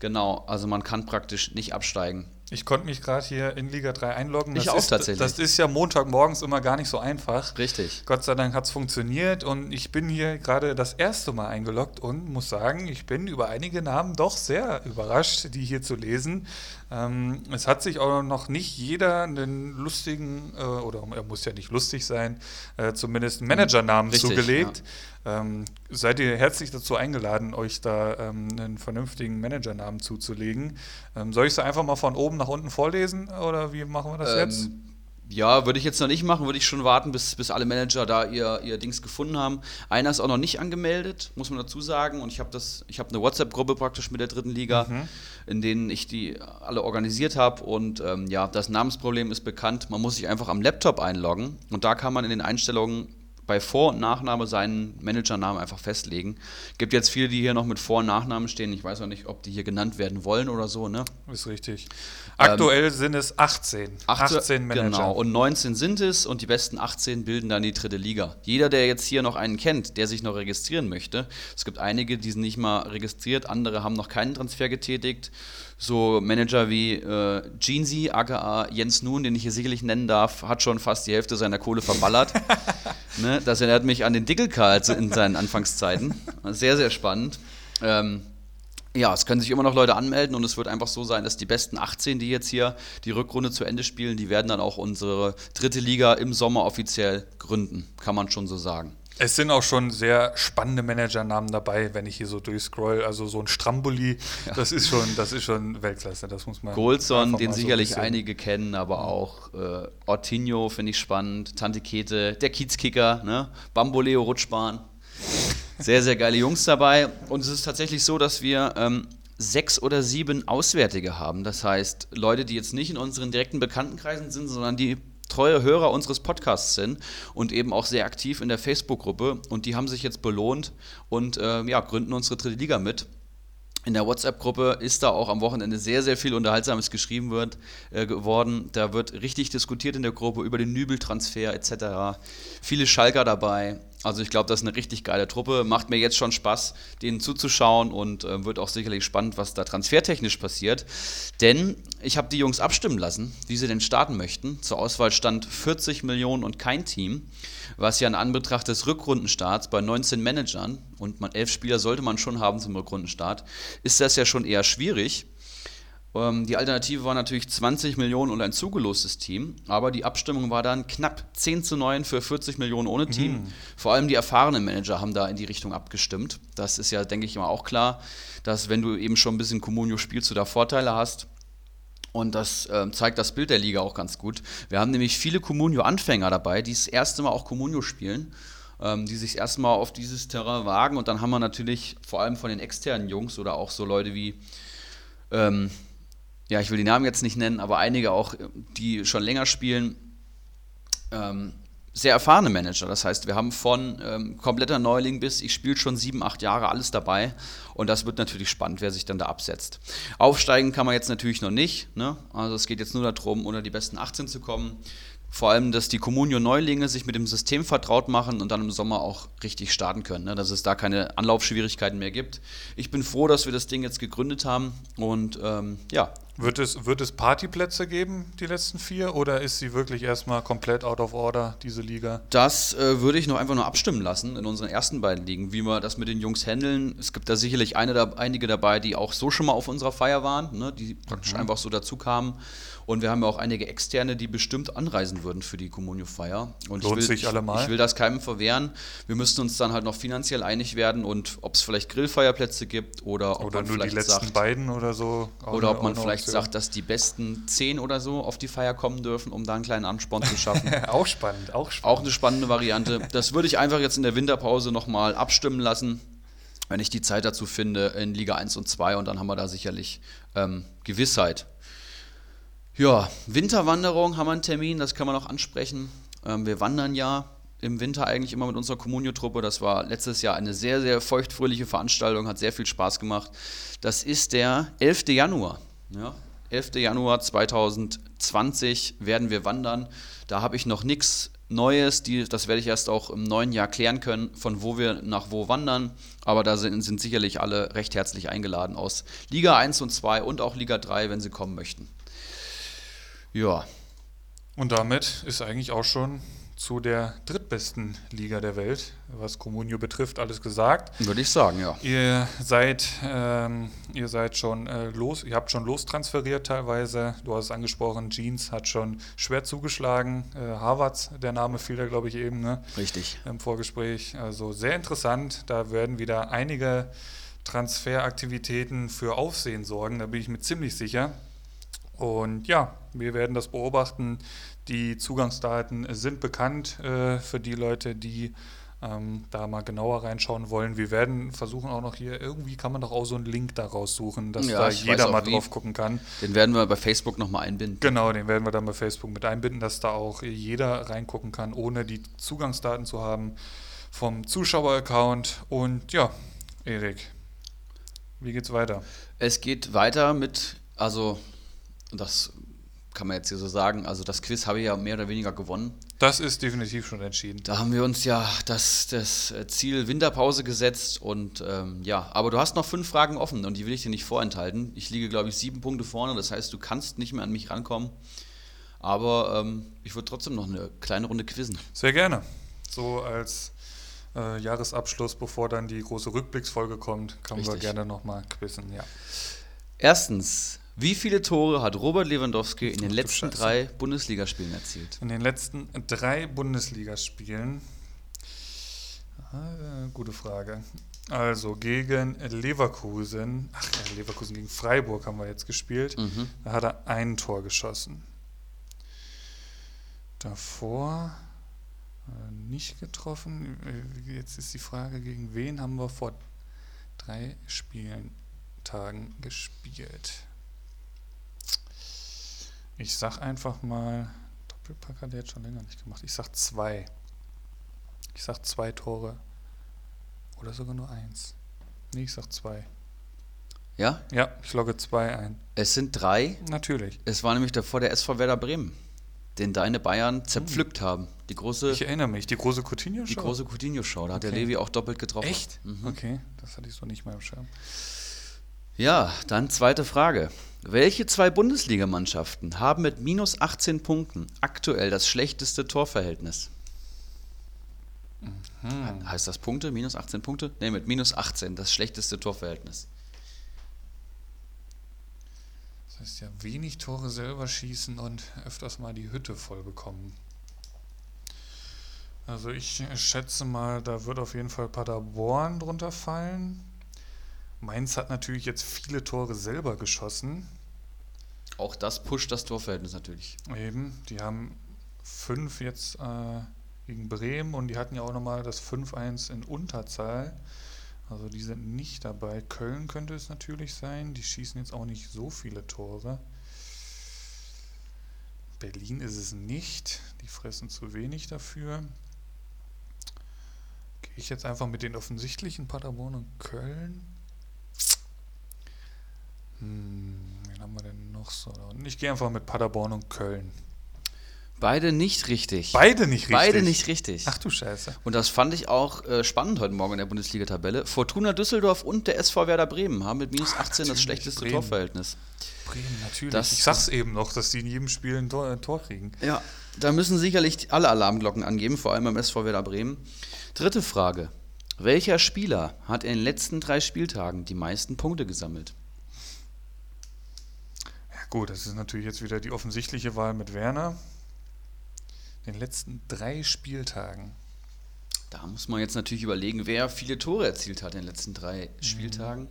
Genau, also man kann praktisch nicht absteigen. Ich konnte mich gerade hier in Liga 3 einloggen. Das ich auch ist, tatsächlich. Das ist ja Montagmorgens immer gar nicht so einfach. Richtig. Gott sei Dank hat es funktioniert und ich bin hier gerade das erste Mal eingeloggt und muss sagen, ich bin über einige Namen doch sehr überrascht, die hier zu lesen. Ähm, es hat sich auch noch nicht jeder einen lustigen, äh, oder er muss ja nicht lustig sein, äh, zumindest einen Managernamen Richtig, zugelegt. Ja. Ähm, seid ihr herzlich dazu eingeladen, euch da ähm, einen vernünftigen Managernamen zuzulegen. Ähm, soll ich es einfach mal von oben nach unten vorlesen oder wie machen wir das jetzt? Ähm, ja, würde ich jetzt noch nicht machen, würde ich schon warten, bis, bis alle Manager da ihr, ihr Dings gefunden haben. Einer ist auch noch nicht angemeldet, muss man dazu sagen. Und ich habe das, ich habe eine WhatsApp-Gruppe praktisch mit der dritten Liga, mhm. in denen ich die alle organisiert habe. Und ähm, ja, das Namensproblem ist bekannt. Man muss sich einfach am Laptop einloggen und da kann man in den Einstellungen bei Vor- und Nachname seinen Managernamen einfach festlegen. Gibt jetzt viele, die hier noch mit Vor- und Nachnamen stehen. Ich weiß auch nicht, ob die hier genannt werden wollen oder so, ne? Ist richtig. Aktuell ähm, sind es 18. 18 Manager. Genau, und 19 sind es und die besten 18 bilden dann die dritte Liga. Jeder, der jetzt hier noch einen kennt, der sich noch registrieren möchte, es gibt einige, die sind nicht mal registriert, andere haben noch keinen Transfer getätigt so Manager wie äh, Jeansy, aka Jens Nun, den ich hier sicherlich nennen darf, hat schon fast die Hälfte seiner Kohle verballert. ne? Das erinnert mich an den Dickelkarl in seinen Anfangszeiten. Sehr, sehr spannend. Ähm, ja, es können sich immer noch Leute anmelden und es wird einfach so sein, dass die besten 18, die jetzt hier die Rückrunde zu Ende spielen, die werden dann auch unsere dritte Liga im Sommer offiziell gründen, kann man schon so sagen. Es sind auch schon sehr spannende Managernamen dabei, wenn ich hier so durchscroll. Also so ein Stramboli, ja. das ist schon, das ist schon Weltklasse. Das muss man. Goldson, den sicherlich so einige kennen, aber auch äh, Ortinho finde ich spannend, Tante Kete, der Kiezkicker, ne? Bamboleo Rutschbahn. Sehr, sehr geile Jungs dabei. Und es ist tatsächlich so, dass wir ähm, sechs oder sieben Auswärtige haben. Das heißt, Leute, die jetzt nicht in unseren direkten Bekanntenkreisen sind, sondern die treue Hörer unseres Podcasts sind und eben auch sehr aktiv in der Facebook-Gruppe. Und die haben sich jetzt belohnt und äh, ja, gründen unsere dritte Liga mit in der WhatsApp-Gruppe ist da auch am Wochenende sehr, sehr viel Unterhaltsames geschrieben wird, äh, geworden. Da wird richtig diskutiert in der Gruppe über den Nübeltransfer etc. Viele Schalker dabei. Also ich glaube, das ist eine richtig geile Truppe. Macht mir jetzt schon Spaß, denen zuzuschauen und äh, wird auch sicherlich spannend, was da transfertechnisch passiert. Denn ich habe die Jungs abstimmen lassen, wie sie denn starten möchten. Zur Auswahl stand 40 Millionen und kein Team, was ja in Anbetracht des Rückrundenstarts bei 19 Managern und man, elf Spieler sollte man schon haben zum Rückrundenstart, ist das ja schon eher schwierig. Ähm, die Alternative war natürlich 20 Millionen und ein zugelostes Team, aber die Abstimmung war dann knapp 10 zu 9 für 40 Millionen ohne Team. Mhm. Vor allem die erfahrenen Manager haben da in die Richtung abgestimmt. Das ist ja, denke ich, immer auch klar, dass wenn du eben schon ein bisschen Comunio spielst, du da Vorteile hast. Und das äh, zeigt das Bild der Liga auch ganz gut. Wir haben nämlich viele Comunio-Anfänger dabei, die das erste Mal auch Comunio spielen ähm, die sich erstmal auf dieses Terrain wagen. Und dann haben wir natürlich vor allem von den externen Jungs oder auch so Leute wie ähm, ja, ich will die Namen jetzt nicht nennen, aber einige auch, die schon länger spielen, ähm, sehr erfahrene Manager. Das heißt, wir haben von ähm, kompletter Neuling bis ich spiele schon sieben, acht Jahre alles dabei. Und das wird natürlich spannend, wer sich dann da absetzt. Aufsteigen kann man jetzt natürlich noch nicht. Ne? Also es geht jetzt nur darum, unter die besten 18 zu kommen. Vor allem, dass die Communio-Neulinge sich mit dem System vertraut machen und dann im Sommer auch richtig starten können, ne? dass es da keine Anlaufschwierigkeiten mehr gibt. Ich bin froh, dass wir das Ding jetzt gegründet haben und ähm, ja. Wird es, wird es Partyplätze geben, die letzten vier, oder ist sie wirklich erstmal komplett out of order, diese Liga? Das äh, würde ich noch einfach nur abstimmen lassen in unseren ersten beiden Ligen, wie wir das mit den Jungs handeln. Es gibt da sicherlich eine, da, einige dabei, die auch so schon mal auf unserer Feier waren, ne? die praktisch mhm. einfach so dazu kamen. Und wir haben ja auch einige Externe, die bestimmt anreisen würden für die Communio-Feier. Und Lohnt ich will, sich allemal. Ich, ich will das keinem verwehren. Wir müssten uns dann halt noch finanziell einig werden und ob es vielleicht Grillfeierplätze gibt oder ob oder man nur vielleicht die letzten sagt, beiden oder so. oder ob man vielleicht sagt, dass die besten zehn oder so auf die Feier kommen dürfen, um da einen kleinen Ansporn zu schaffen. auch spannend, auch spannend. Auch eine spannende Variante. Das würde ich einfach jetzt in der Winterpause nochmal abstimmen lassen wenn ich die Zeit dazu finde, in Liga 1 und 2 und dann haben wir da sicherlich ähm, Gewissheit. Ja, Winterwanderung haben wir einen Termin, das kann man auch ansprechen. Ähm, wir wandern ja im Winter eigentlich immer mit unserer Kommunio-Truppe. Das war letztes Jahr eine sehr, sehr feuchtfröhliche Veranstaltung, hat sehr viel Spaß gemacht. Das ist der 11. Januar. Ja, 11. Januar 2020 werden wir wandern. Da habe ich noch nichts Neues, die, das werde ich erst auch im neuen Jahr klären können, von wo wir nach wo wandern. Aber da sind, sind sicherlich alle recht herzlich eingeladen aus Liga 1 und 2 und auch Liga 3, wenn sie kommen möchten. Ja. Und damit ist eigentlich auch schon zu der drittbesten Liga der Welt, was Comunio betrifft, alles gesagt. Würde ich sagen, ja. Ihr seid, ähm, ihr seid schon äh, los, ihr habt schon lostransferiert teilweise. Du hast es angesprochen, Jeans hat schon schwer zugeschlagen. Äh, Harvards, der Name fiel da, glaube ich, eben, ne? Richtig. Im Vorgespräch. Also sehr interessant. Da werden wieder einige Transferaktivitäten für Aufsehen sorgen, da bin ich mir ziemlich sicher. Und ja, wir werden das beobachten. Die Zugangsdaten sind bekannt äh, für die Leute, die ähm, da mal genauer reinschauen wollen. Wir werden versuchen auch noch hier, irgendwie kann man doch auch so einen Link da raussuchen, dass ja, da jeder mal wie. drauf gucken kann. Den werden wir bei Facebook nochmal einbinden. Genau, den werden wir dann bei Facebook mit einbinden, dass da auch jeder reingucken kann, ohne die Zugangsdaten zu haben vom Zuschauer-Account. Und ja, Erik, wie geht's weiter? Es geht weiter mit, also das kann man jetzt hier so sagen. Also das Quiz habe ich ja mehr oder weniger gewonnen. Das ist definitiv schon entschieden. Da haben wir uns ja das, das Ziel Winterpause gesetzt und ähm, ja, aber du hast noch fünf Fragen offen und die will ich dir nicht vorenthalten. Ich liege, glaube ich, sieben Punkte vorne, das heißt, du kannst nicht mehr an mich rankommen. Aber ähm, ich würde trotzdem noch eine kleine Runde quizzen. Sehr gerne. So als äh, Jahresabschluss, bevor dann die große Rückblicksfolge kommt, können Richtig. wir gerne nochmal quizzen, ja. Erstens, wie viele Tore hat Robert Lewandowski in den letzten Scheiße. drei Bundesligaspielen erzielt? In den letzten drei Bundesligaspielen? Ah, gute Frage. Also gegen Leverkusen, ach ja, Leverkusen gegen Freiburg haben wir jetzt gespielt. Mhm. Da hat er ein Tor geschossen. Davor Äh, nicht getroffen. Äh, Jetzt ist die Frage, gegen wen haben wir vor drei Spieltagen gespielt? Ich sag einfach mal, Doppelpack hat er jetzt schon länger nicht gemacht. Ich sag zwei. Ich sag zwei Tore. Oder sogar nur eins. Nee, ich sag zwei. Ja, Ja, ich logge zwei ein. es sind drei. Natürlich. Es war nämlich davor der SV Werder Bremen, den deine Bayern zerpflückt haben. Die große, Ich erinnere mich, die große Coutinho-Show. die große Coutinho-Show. Da hat der Okay. Levi auch doppelt getroffen. Echt? Mhm. Okay, das hatte ich so nicht mal im Schirm. Ja, dann zweite Frage. Welche zwei Bundesligamannschaften haben mit minus 18 Punkten aktuell das schlechteste Torverhältnis? Hm. Heißt das Punkte? Minus 18 Punkte? Ne, mit minus 18 das schlechteste Torverhältnis. Das heißt ja, wenig Tore selber schießen und öfters mal die Hütte voll bekommen. Also ich schätze mal, da wird auf jeden Fall Paderborn drunter fallen. Mainz hat natürlich jetzt viele Tore selber geschossen. Auch das pusht das Torverhältnis natürlich. Eben, die haben fünf jetzt äh, gegen Bremen und die hatten ja auch nochmal das 5-1 in Unterzahl. Also die sind nicht dabei. Köln könnte es natürlich sein. Die schießen jetzt auch nicht so viele Tore. Berlin ist es nicht. Die fressen zu wenig dafür. Gehe ich jetzt einfach mit den offensichtlichen Paderborn und Köln. Hm, wen haben wir denn noch so? Ich gehe einfach mit Paderborn und Köln. Beide nicht richtig. Beide nicht richtig. Beide nicht richtig. Ach du Scheiße. Und das fand ich auch äh, spannend heute Morgen in der Bundesliga-Tabelle. Fortuna Düsseldorf und der SV Werder Bremen haben mit minus 18 das natürlich, schlechteste Bremen. Torverhältnis. Bremen, natürlich. Das- ich sag's eben noch, dass die in jedem Spiel ein Tor, ein Tor kriegen. Ja, da müssen sicherlich alle Alarmglocken angeben, vor allem beim SV Werder Bremen. Dritte Frage. Welcher Spieler hat in den letzten drei Spieltagen die meisten Punkte gesammelt? Gut, das ist natürlich jetzt wieder die offensichtliche Wahl mit Werner. In den letzten drei Spieltagen. Da muss man jetzt natürlich überlegen, wer viele Tore erzielt hat in den letzten drei Spieltagen.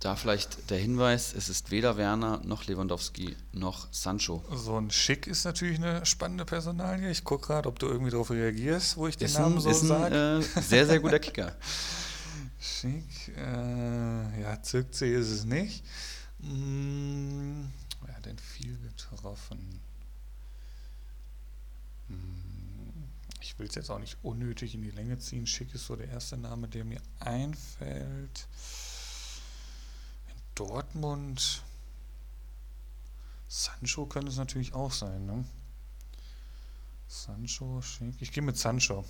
Da vielleicht der Hinweis, es ist weder Werner noch Lewandowski noch Sancho. So ein Schick ist natürlich eine spannende Personalie. Ich gucke gerade, ob du irgendwie darauf reagierst, wo ich den Ist Namen ein, so ist ein sage. äh, sehr, sehr guter Kicker. Schick, äh, ja, Zirkzee ist es nicht. Hm, wer hat denn viel getroffen? Hm, ich will es jetzt auch nicht unnötig in die Länge ziehen. Schick ist so der erste Name, der mir einfällt. In Dortmund. Sancho könnte es natürlich auch sein, ne? Sancho, Schick. Ich gehe mit Sancho.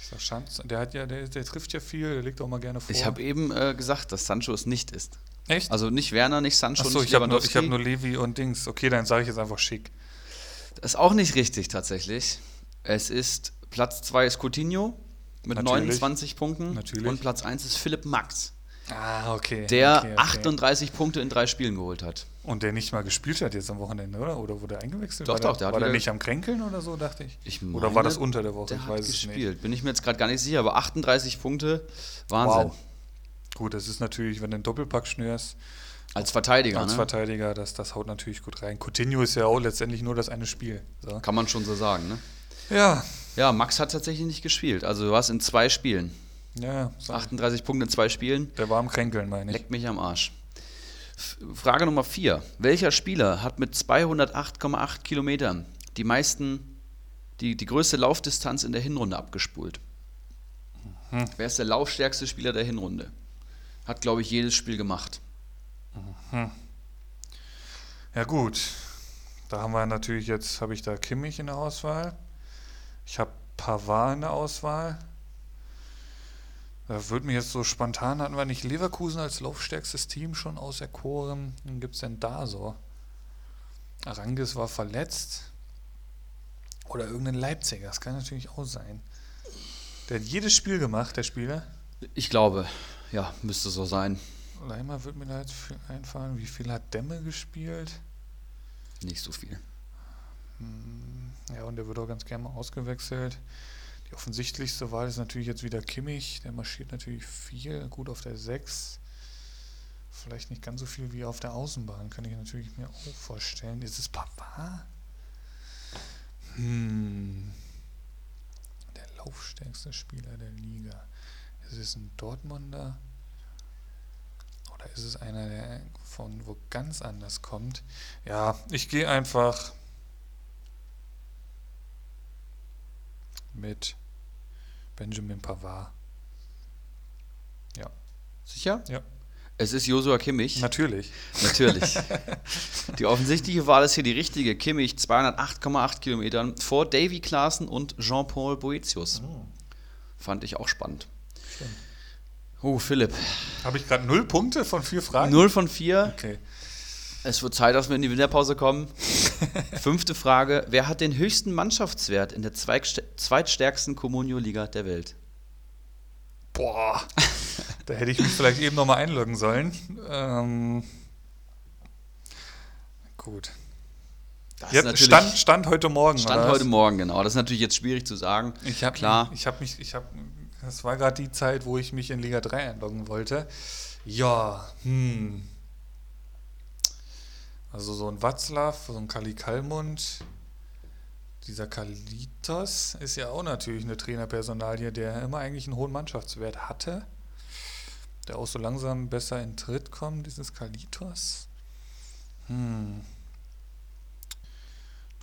Ich sag Schanz, der hat ja, der, der trifft ja viel, der legt auch mal gerne vor. Ich habe eben äh, gesagt, dass Sancho es nicht ist. Echt? Also nicht Werner, nicht Sancho, Achso, nicht ich habe nur, ich hab nur Levi und Dings. Okay, dann sage ich jetzt einfach schick. Das ist auch nicht richtig tatsächlich. Es ist Platz 2 ist Coutinho mit Natürlich. 29 Punkten Natürlich. und Platz 1 ist Philipp Max, Ah, okay. der okay, okay. 38 Punkte in drei Spielen geholt hat. Und der nicht mal gespielt hat jetzt am Wochenende, oder? Oder wurde er eingewechselt? Doch, war doch, der, der hat war der nicht am Kränkeln oder so, dachte ich? Ich oder war meine, das unter der Woche? Der ich hat weiß nicht. gespielt. Bin ich mir jetzt gerade gar nicht sicher, aber 38 Punkte, Wahnsinn. Wow. Gut, das ist natürlich, wenn du einen Doppelpack schnürst, Als Verteidiger, als ne? Verteidiger, das, das haut natürlich gut rein. Coutinho ist ja auch letztendlich nur das eine Spiel. So. Kann man schon so sagen, ne? Ja, Ja, Max hat tatsächlich nicht gespielt. Also du warst in zwei Spielen. ja, so. 38 Punkte in zwei Spielen. der war am Kränkeln, meine ich. Leckt mich am Arsch. Frage Nummer 4. Welcher Spieler hat mit 208,8 Kilometern die meisten, die, die größte Laufdistanz in der Hinrunde abgespult? Mhm. Wer ist der laufstärkste Spieler der Hinrunde? Hat, glaube ich, jedes Spiel gemacht. Ja gut, da haben wir natürlich jetzt, habe ich da Kimmich in der Auswahl. Ich habe Pavard in der Auswahl. Da würde mir jetzt so spontan, hatten wir nicht Leverkusen als laufstärkstes Team schon auserkoren. Wen gibt es denn da so? Arangis war verletzt. Oder irgendein Leipziger, das kann natürlich auch sein. Der hat jedes Spiel gemacht, der Spieler. Ich glaube, ja, müsste so sein. Leimer wird mir da jetzt einfallen. Wie viel hat Demme gespielt? Nicht so viel. Ja, und der wird auch ganz gerne mal ausgewechselt. Die offensichtlichste Wahl ist natürlich jetzt wieder Kimmich. Der marschiert natürlich viel, gut auf der 6. Vielleicht nicht ganz so viel wie auf der Außenbahn, kann ich natürlich mir auch vorstellen. Ist es Pavard? Hm. Der laufstärkste Spieler der Liga. Ist es ein Dortmunder? Oder ist es einer, der von wo ganz anders kommt? Ja, ich gehe einfach mit Benjamin Pavard. Ja. Sicher? Ja. Es ist Josua Kimmich. Natürlich. Natürlich. die offensichtliche Wahl ist hier die richtige. Kimmich, 208,8 Kilometern vor Davy Klaassen und Jean-Paul Boetius. Oh. Fand ich auch spannend. Stimmt. Oh, Philipp. Habe ich gerade null Punkte von vier Fragen? 0 von 4. Okay. Es wird Zeit, dass wir in die Winterpause kommen. Fünfte Frage. Wer hat den höchsten Mannschaftswert in der zweitst- zweitstärksten Comunio-Liga der Welt? Boah, da hätte ich mich vielleicht eben nochmal einloggen sollen. Ähm, gut. Das ist Jetzt natürlich- stand, stand heute Morgen. Stand heute Morgen, genau. Das ist natürlich jetzt schwierig zu sagen. Ich habe Klar. Ich habe mich, ich habe, das war gerade die Zeit, wo ich mich in Liga 3 einloggen wollte. Ja, hm. Also so ein Watzlaw, so ein Kali Kalmund, dieser Kalitos ist ja auch natürlich eine Trainerpersonalie, der immer eigentlich einen hohen Mannschaftswert hatte. Der auch so langsam besser in Tritt kommt, dieses Kalitos. Hm.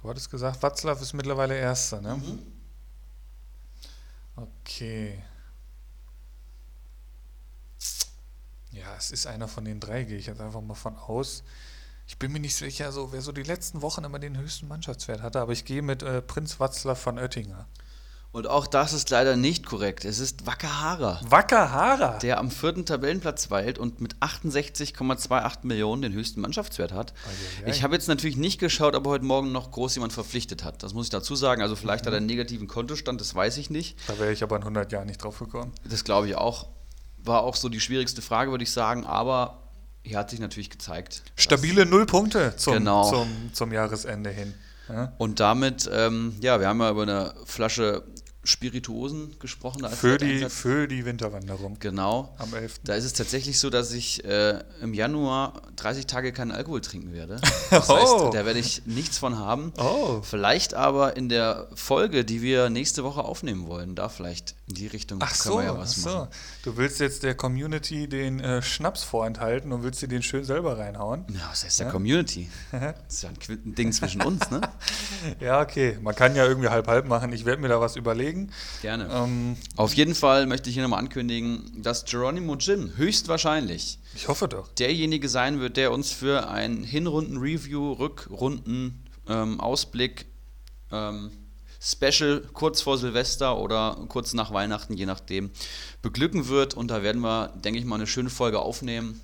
Du hattest gesagt, Watzlaw ist mittlerweile Erster, ne? Okay. Ja, es ist einer von den drei, gehe ich jetzt einfach mal von aus. Ich bin mir nicht sicher, so, wer so die letzten Wochen immer den höchsten Mannschaftswert hatte, aber ich gehe mit äh, Prinz Watzlaw von Oettinger. Und auch das ist leider nicht korrekt. Es ist Wakahara, Wakahara! der am vierten Tabellenplatz weilt und mit 68,28 Millionen den höchsten Mannschaftswert hat. Eieiei. Ich habe jetzt natürlich nicht geschaut, ob er heute Morgen noch groß jemand verpflichtet hat. Das muss ich dazu sagen. Also vielleicht hat er einen negativen Kontostand, das weiß ich nicht. Da wäre ich aber in 100 Jahren nicht drauf gekommen. Das glaube ich auch. War auch so die schwierigste Frage, würde ich sagen. Aber hier hat sich natürlich gezeigt. Stabile Null Punkte zum, Genau. zum, zum Jahresende hin. Ja? Und damit, ähm, ja, wir haben ja über eine Flasche Spirituosen gesprochen. Für, die, für die Winterwanderung Genau. am 11. Da ist es tatsächlich so, dass ich äh, im Januar 30 Tage keinen Alkohol trinken werde. Das heißt, Oh. da werde ich nichts von haben. Oh. Vielleicht aber in der Folge, die wir nächste Woche aufnehmen wollen, da vielleicht in die Richtung Ach können so, wir ja ach was so. Du willst jetzt der Community den äh, Schnaps vorenthalten und willst dir den schön selber reinhauen? Ja, was heißt der Ja? Community? Das ist ja ein Ding zwischen uns, ne? Ja, okay. Man kann ja irgendwie halb-halb machen. Ich werde mir da was überlegen. Gerne. Ähm, Auf jeden Fall möchte ich hier nochmal ankündigen, dass Geronimo Jim höchstwahrscheinlich ich hoffe doch. derjenige sein wird, der uns für ein Hinrunden-Review, Rückrunden, ähm, Ausblick, ähm, Special kurz vor Silvester oder kurz nach Weihnachten, je nachdem, beglücken wird. Und da werden wir, denke ich mal, eine schöne Folge aufnehmen.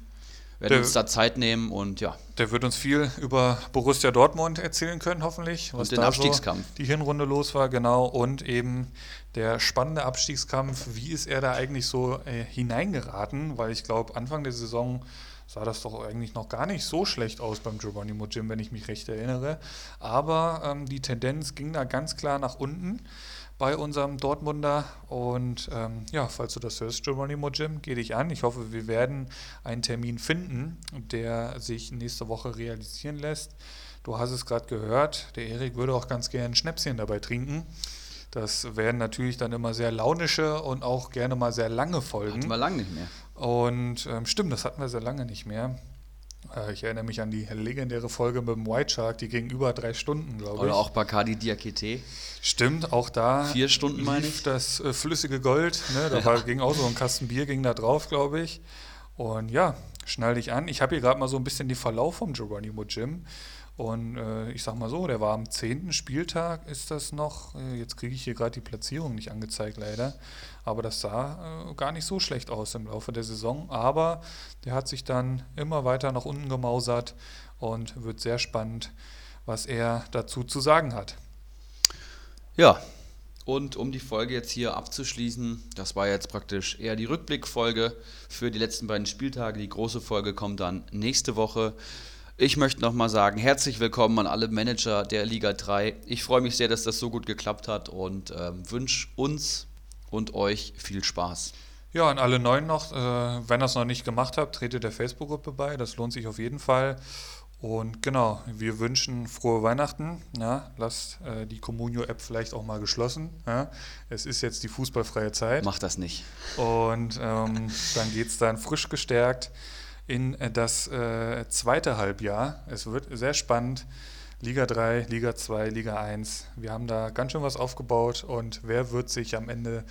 Werden Der- uns da Zeit nehmen und ja, Der wird uns viel über Borussia Dortmund erzählen können, hoffentlich. Was den da Abstiegskampf. So die Hinrunde los war, genau. Und eben der spannende Abstiegskampf. Wie ist er da eigentlich so äh, hineingeraten? Weil ich glaube, Anfang der Saison sah das doch eigentlich noch gar nicht so schlecht aus beim Geronimo Jim, wenn ich mich recht erinnere. Aber ähm, die Tendenz ging da ganz klar nach unten bei unserem Dortmunder. Und ähm, ja, falls du das hörst, Geronimo Jim, geh dich an. Ich hoffe, wir werden einen Termin finden, der sich nächste Woche realisieren lässt. Du hast es gerade gehört, der Erik würde auch ganz gerne ein Schnäpschen dabei trinken. Das werden natürlich dann immer sehr launische und auch gerne mal sehr lange Folgen. hatten wir lange nicht mehr. Und ähm, stimmt, das hatten wir sehr lange nicht mehr. Äh, ich erinnere mich an die legendäre Folge mit dem White Shark, die ging über drei Stunden, glaube ich. Oder auch Bacardi Diakite. Stimmt, auch da. Vier Stunden, meine ich. Das äh, flüssige Gold, ne? da war, ging auch so ein Kasten Bier, ging da drauf, glaube ich. Und ja, schnall dich an. Ich habe hier gerade mal so ein bisschen den Verlauf vom Geronimo Jim. Und äh, ich sag mal so, der war am 10. Spieltag, ist das noch, äh, jetzt kriege ich hier gerade die Platzierung nicht angezeigt leider, aber das sah äh, gar nicht so schlecht aus im Laufe der Saison. Aber der hat sich dann immer weiter nach unten gemausert und wird sehr spannend, was er dazu zu sagen hat. Ja, und um die Folge jetzt hier abzuschließen, das war jetzt praktisch eher die Rückblickfolge für die letzten beiden Spieltage. Die große Folge kommt dann nächste Woche. Ich möchte nochmal sagen, herzlich willkommen an alle Manager der Liga 3. Ich freue mich sehr, dass das so gut geklappt hat und ähm, wünsche uns und euch viel Spaß. Ja, an alle Neuen noch, äh, wenn ihr es noch nicht gemacht habt, tretet der Facebook-Gruppe bei, das lohnt sich auf jeden Fall. Und genau, wir wünschen frohe Weihnachten. Ja, lasst äh, die Communio-App vielleicht auch mal geschlossen. Ja. Es ist jetzt die fußballfreie Zeit. Mach das nicht. Und ähm, dann geht es dann frisch gestärkt in das äh, zweite Halbjahr. Es wird sehr spannend. Liga 3, Liga 2, Liga 1. Wir haben da ganz schön was aufgebaut und wer wird sich am Ende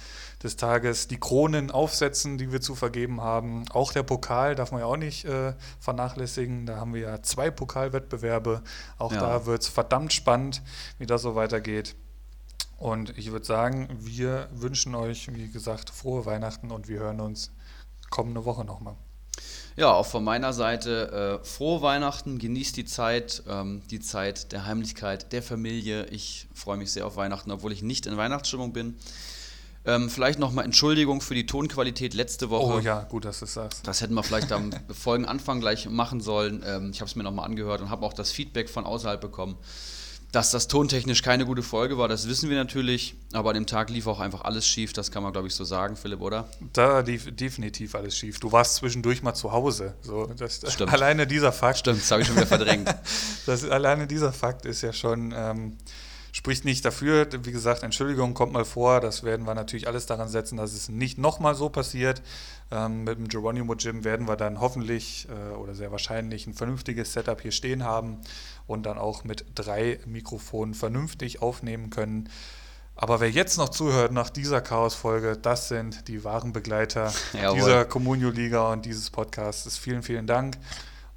des Tages die Kronen aufsetzen, die wir zu vergeben haben? Auch der Pokal darf man ja auch nicht äh, vernachlässigen. Da haben wir ja zwei Pokalwettbewerbe. Auch ja. da wird es verdammt spannend, wie das so weitergeht. Und ich würde sagen, wir wünschen euch, wie gesagt, frohe Weihnachten und wir hören uns kommende Woche nochmal. Ja, auch von meiner Seite äh, frohe Weihnachten, genießt die Zeit, ähm, die Zeit der Heimlichkeit, der Familie. Ich freue mich sehr auf Weihnachten, obwohl ich nicht in Weihnachtsstimmung bin. Ähm, vielleicht nochmal Entschuldigung für die Tonqualität letzte Woche. Oh ja, gut, dass du es sagst. Das hätten wir vielleicht am Folgenanfang gleich machen sollen. Ähm, ich habe es mir nochmal angehört und habe auch das Feedback von außerhalb bekommen. Dass das tontechnisch keine gute Folge war, das wissen wir natürlich. Aber an dem Tag lief auch einfach alles schief. Das kann man, glaube ich, so sagen, Philipp, oder? Da lief definitiv alles schief. Du warst zwischendurch mal zu Hause. So, das, Stimmt. Alleine dieser Fakt. Stimmt, das habe ich schon wieder verdrängt. das, alleine dieser Fakt ist ja schon. Ähm, spricht nicht dafür. Wie gesagt, Entschuldigung kommt mal vor. Das werden wir natürlich alles daran setzen, dass es nicht nochmal so passiert. Ähm, mit dem Geronimo Gym werden wir dann hoffentlich äh, oder sehr wahrscheinlich ein vernünftiges Setup hier stehen haben und dann auch mit drei Mikrofonen vernünftig aufnehmen können. Aber wer jetzt noch zuhört nach dieser Chaos-Folge, das sind die wahren Begleiter Jawohl. dieser Communio-Liga und dieses Podcasts. Vielen, vielen Dank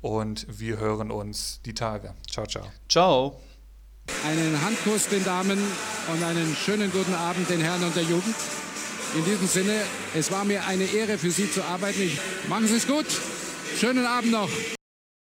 und wir hören uns die Tage. Ciao, ciao. Ciao. Einen Handkuss den Damen und einen schönen guten Abend den Herren und der Jugend. In diesem Sinne, es war mir eine Ehre für Sie zu arbeiten. Ich, machen Sie es gut. Schönen Abend noch.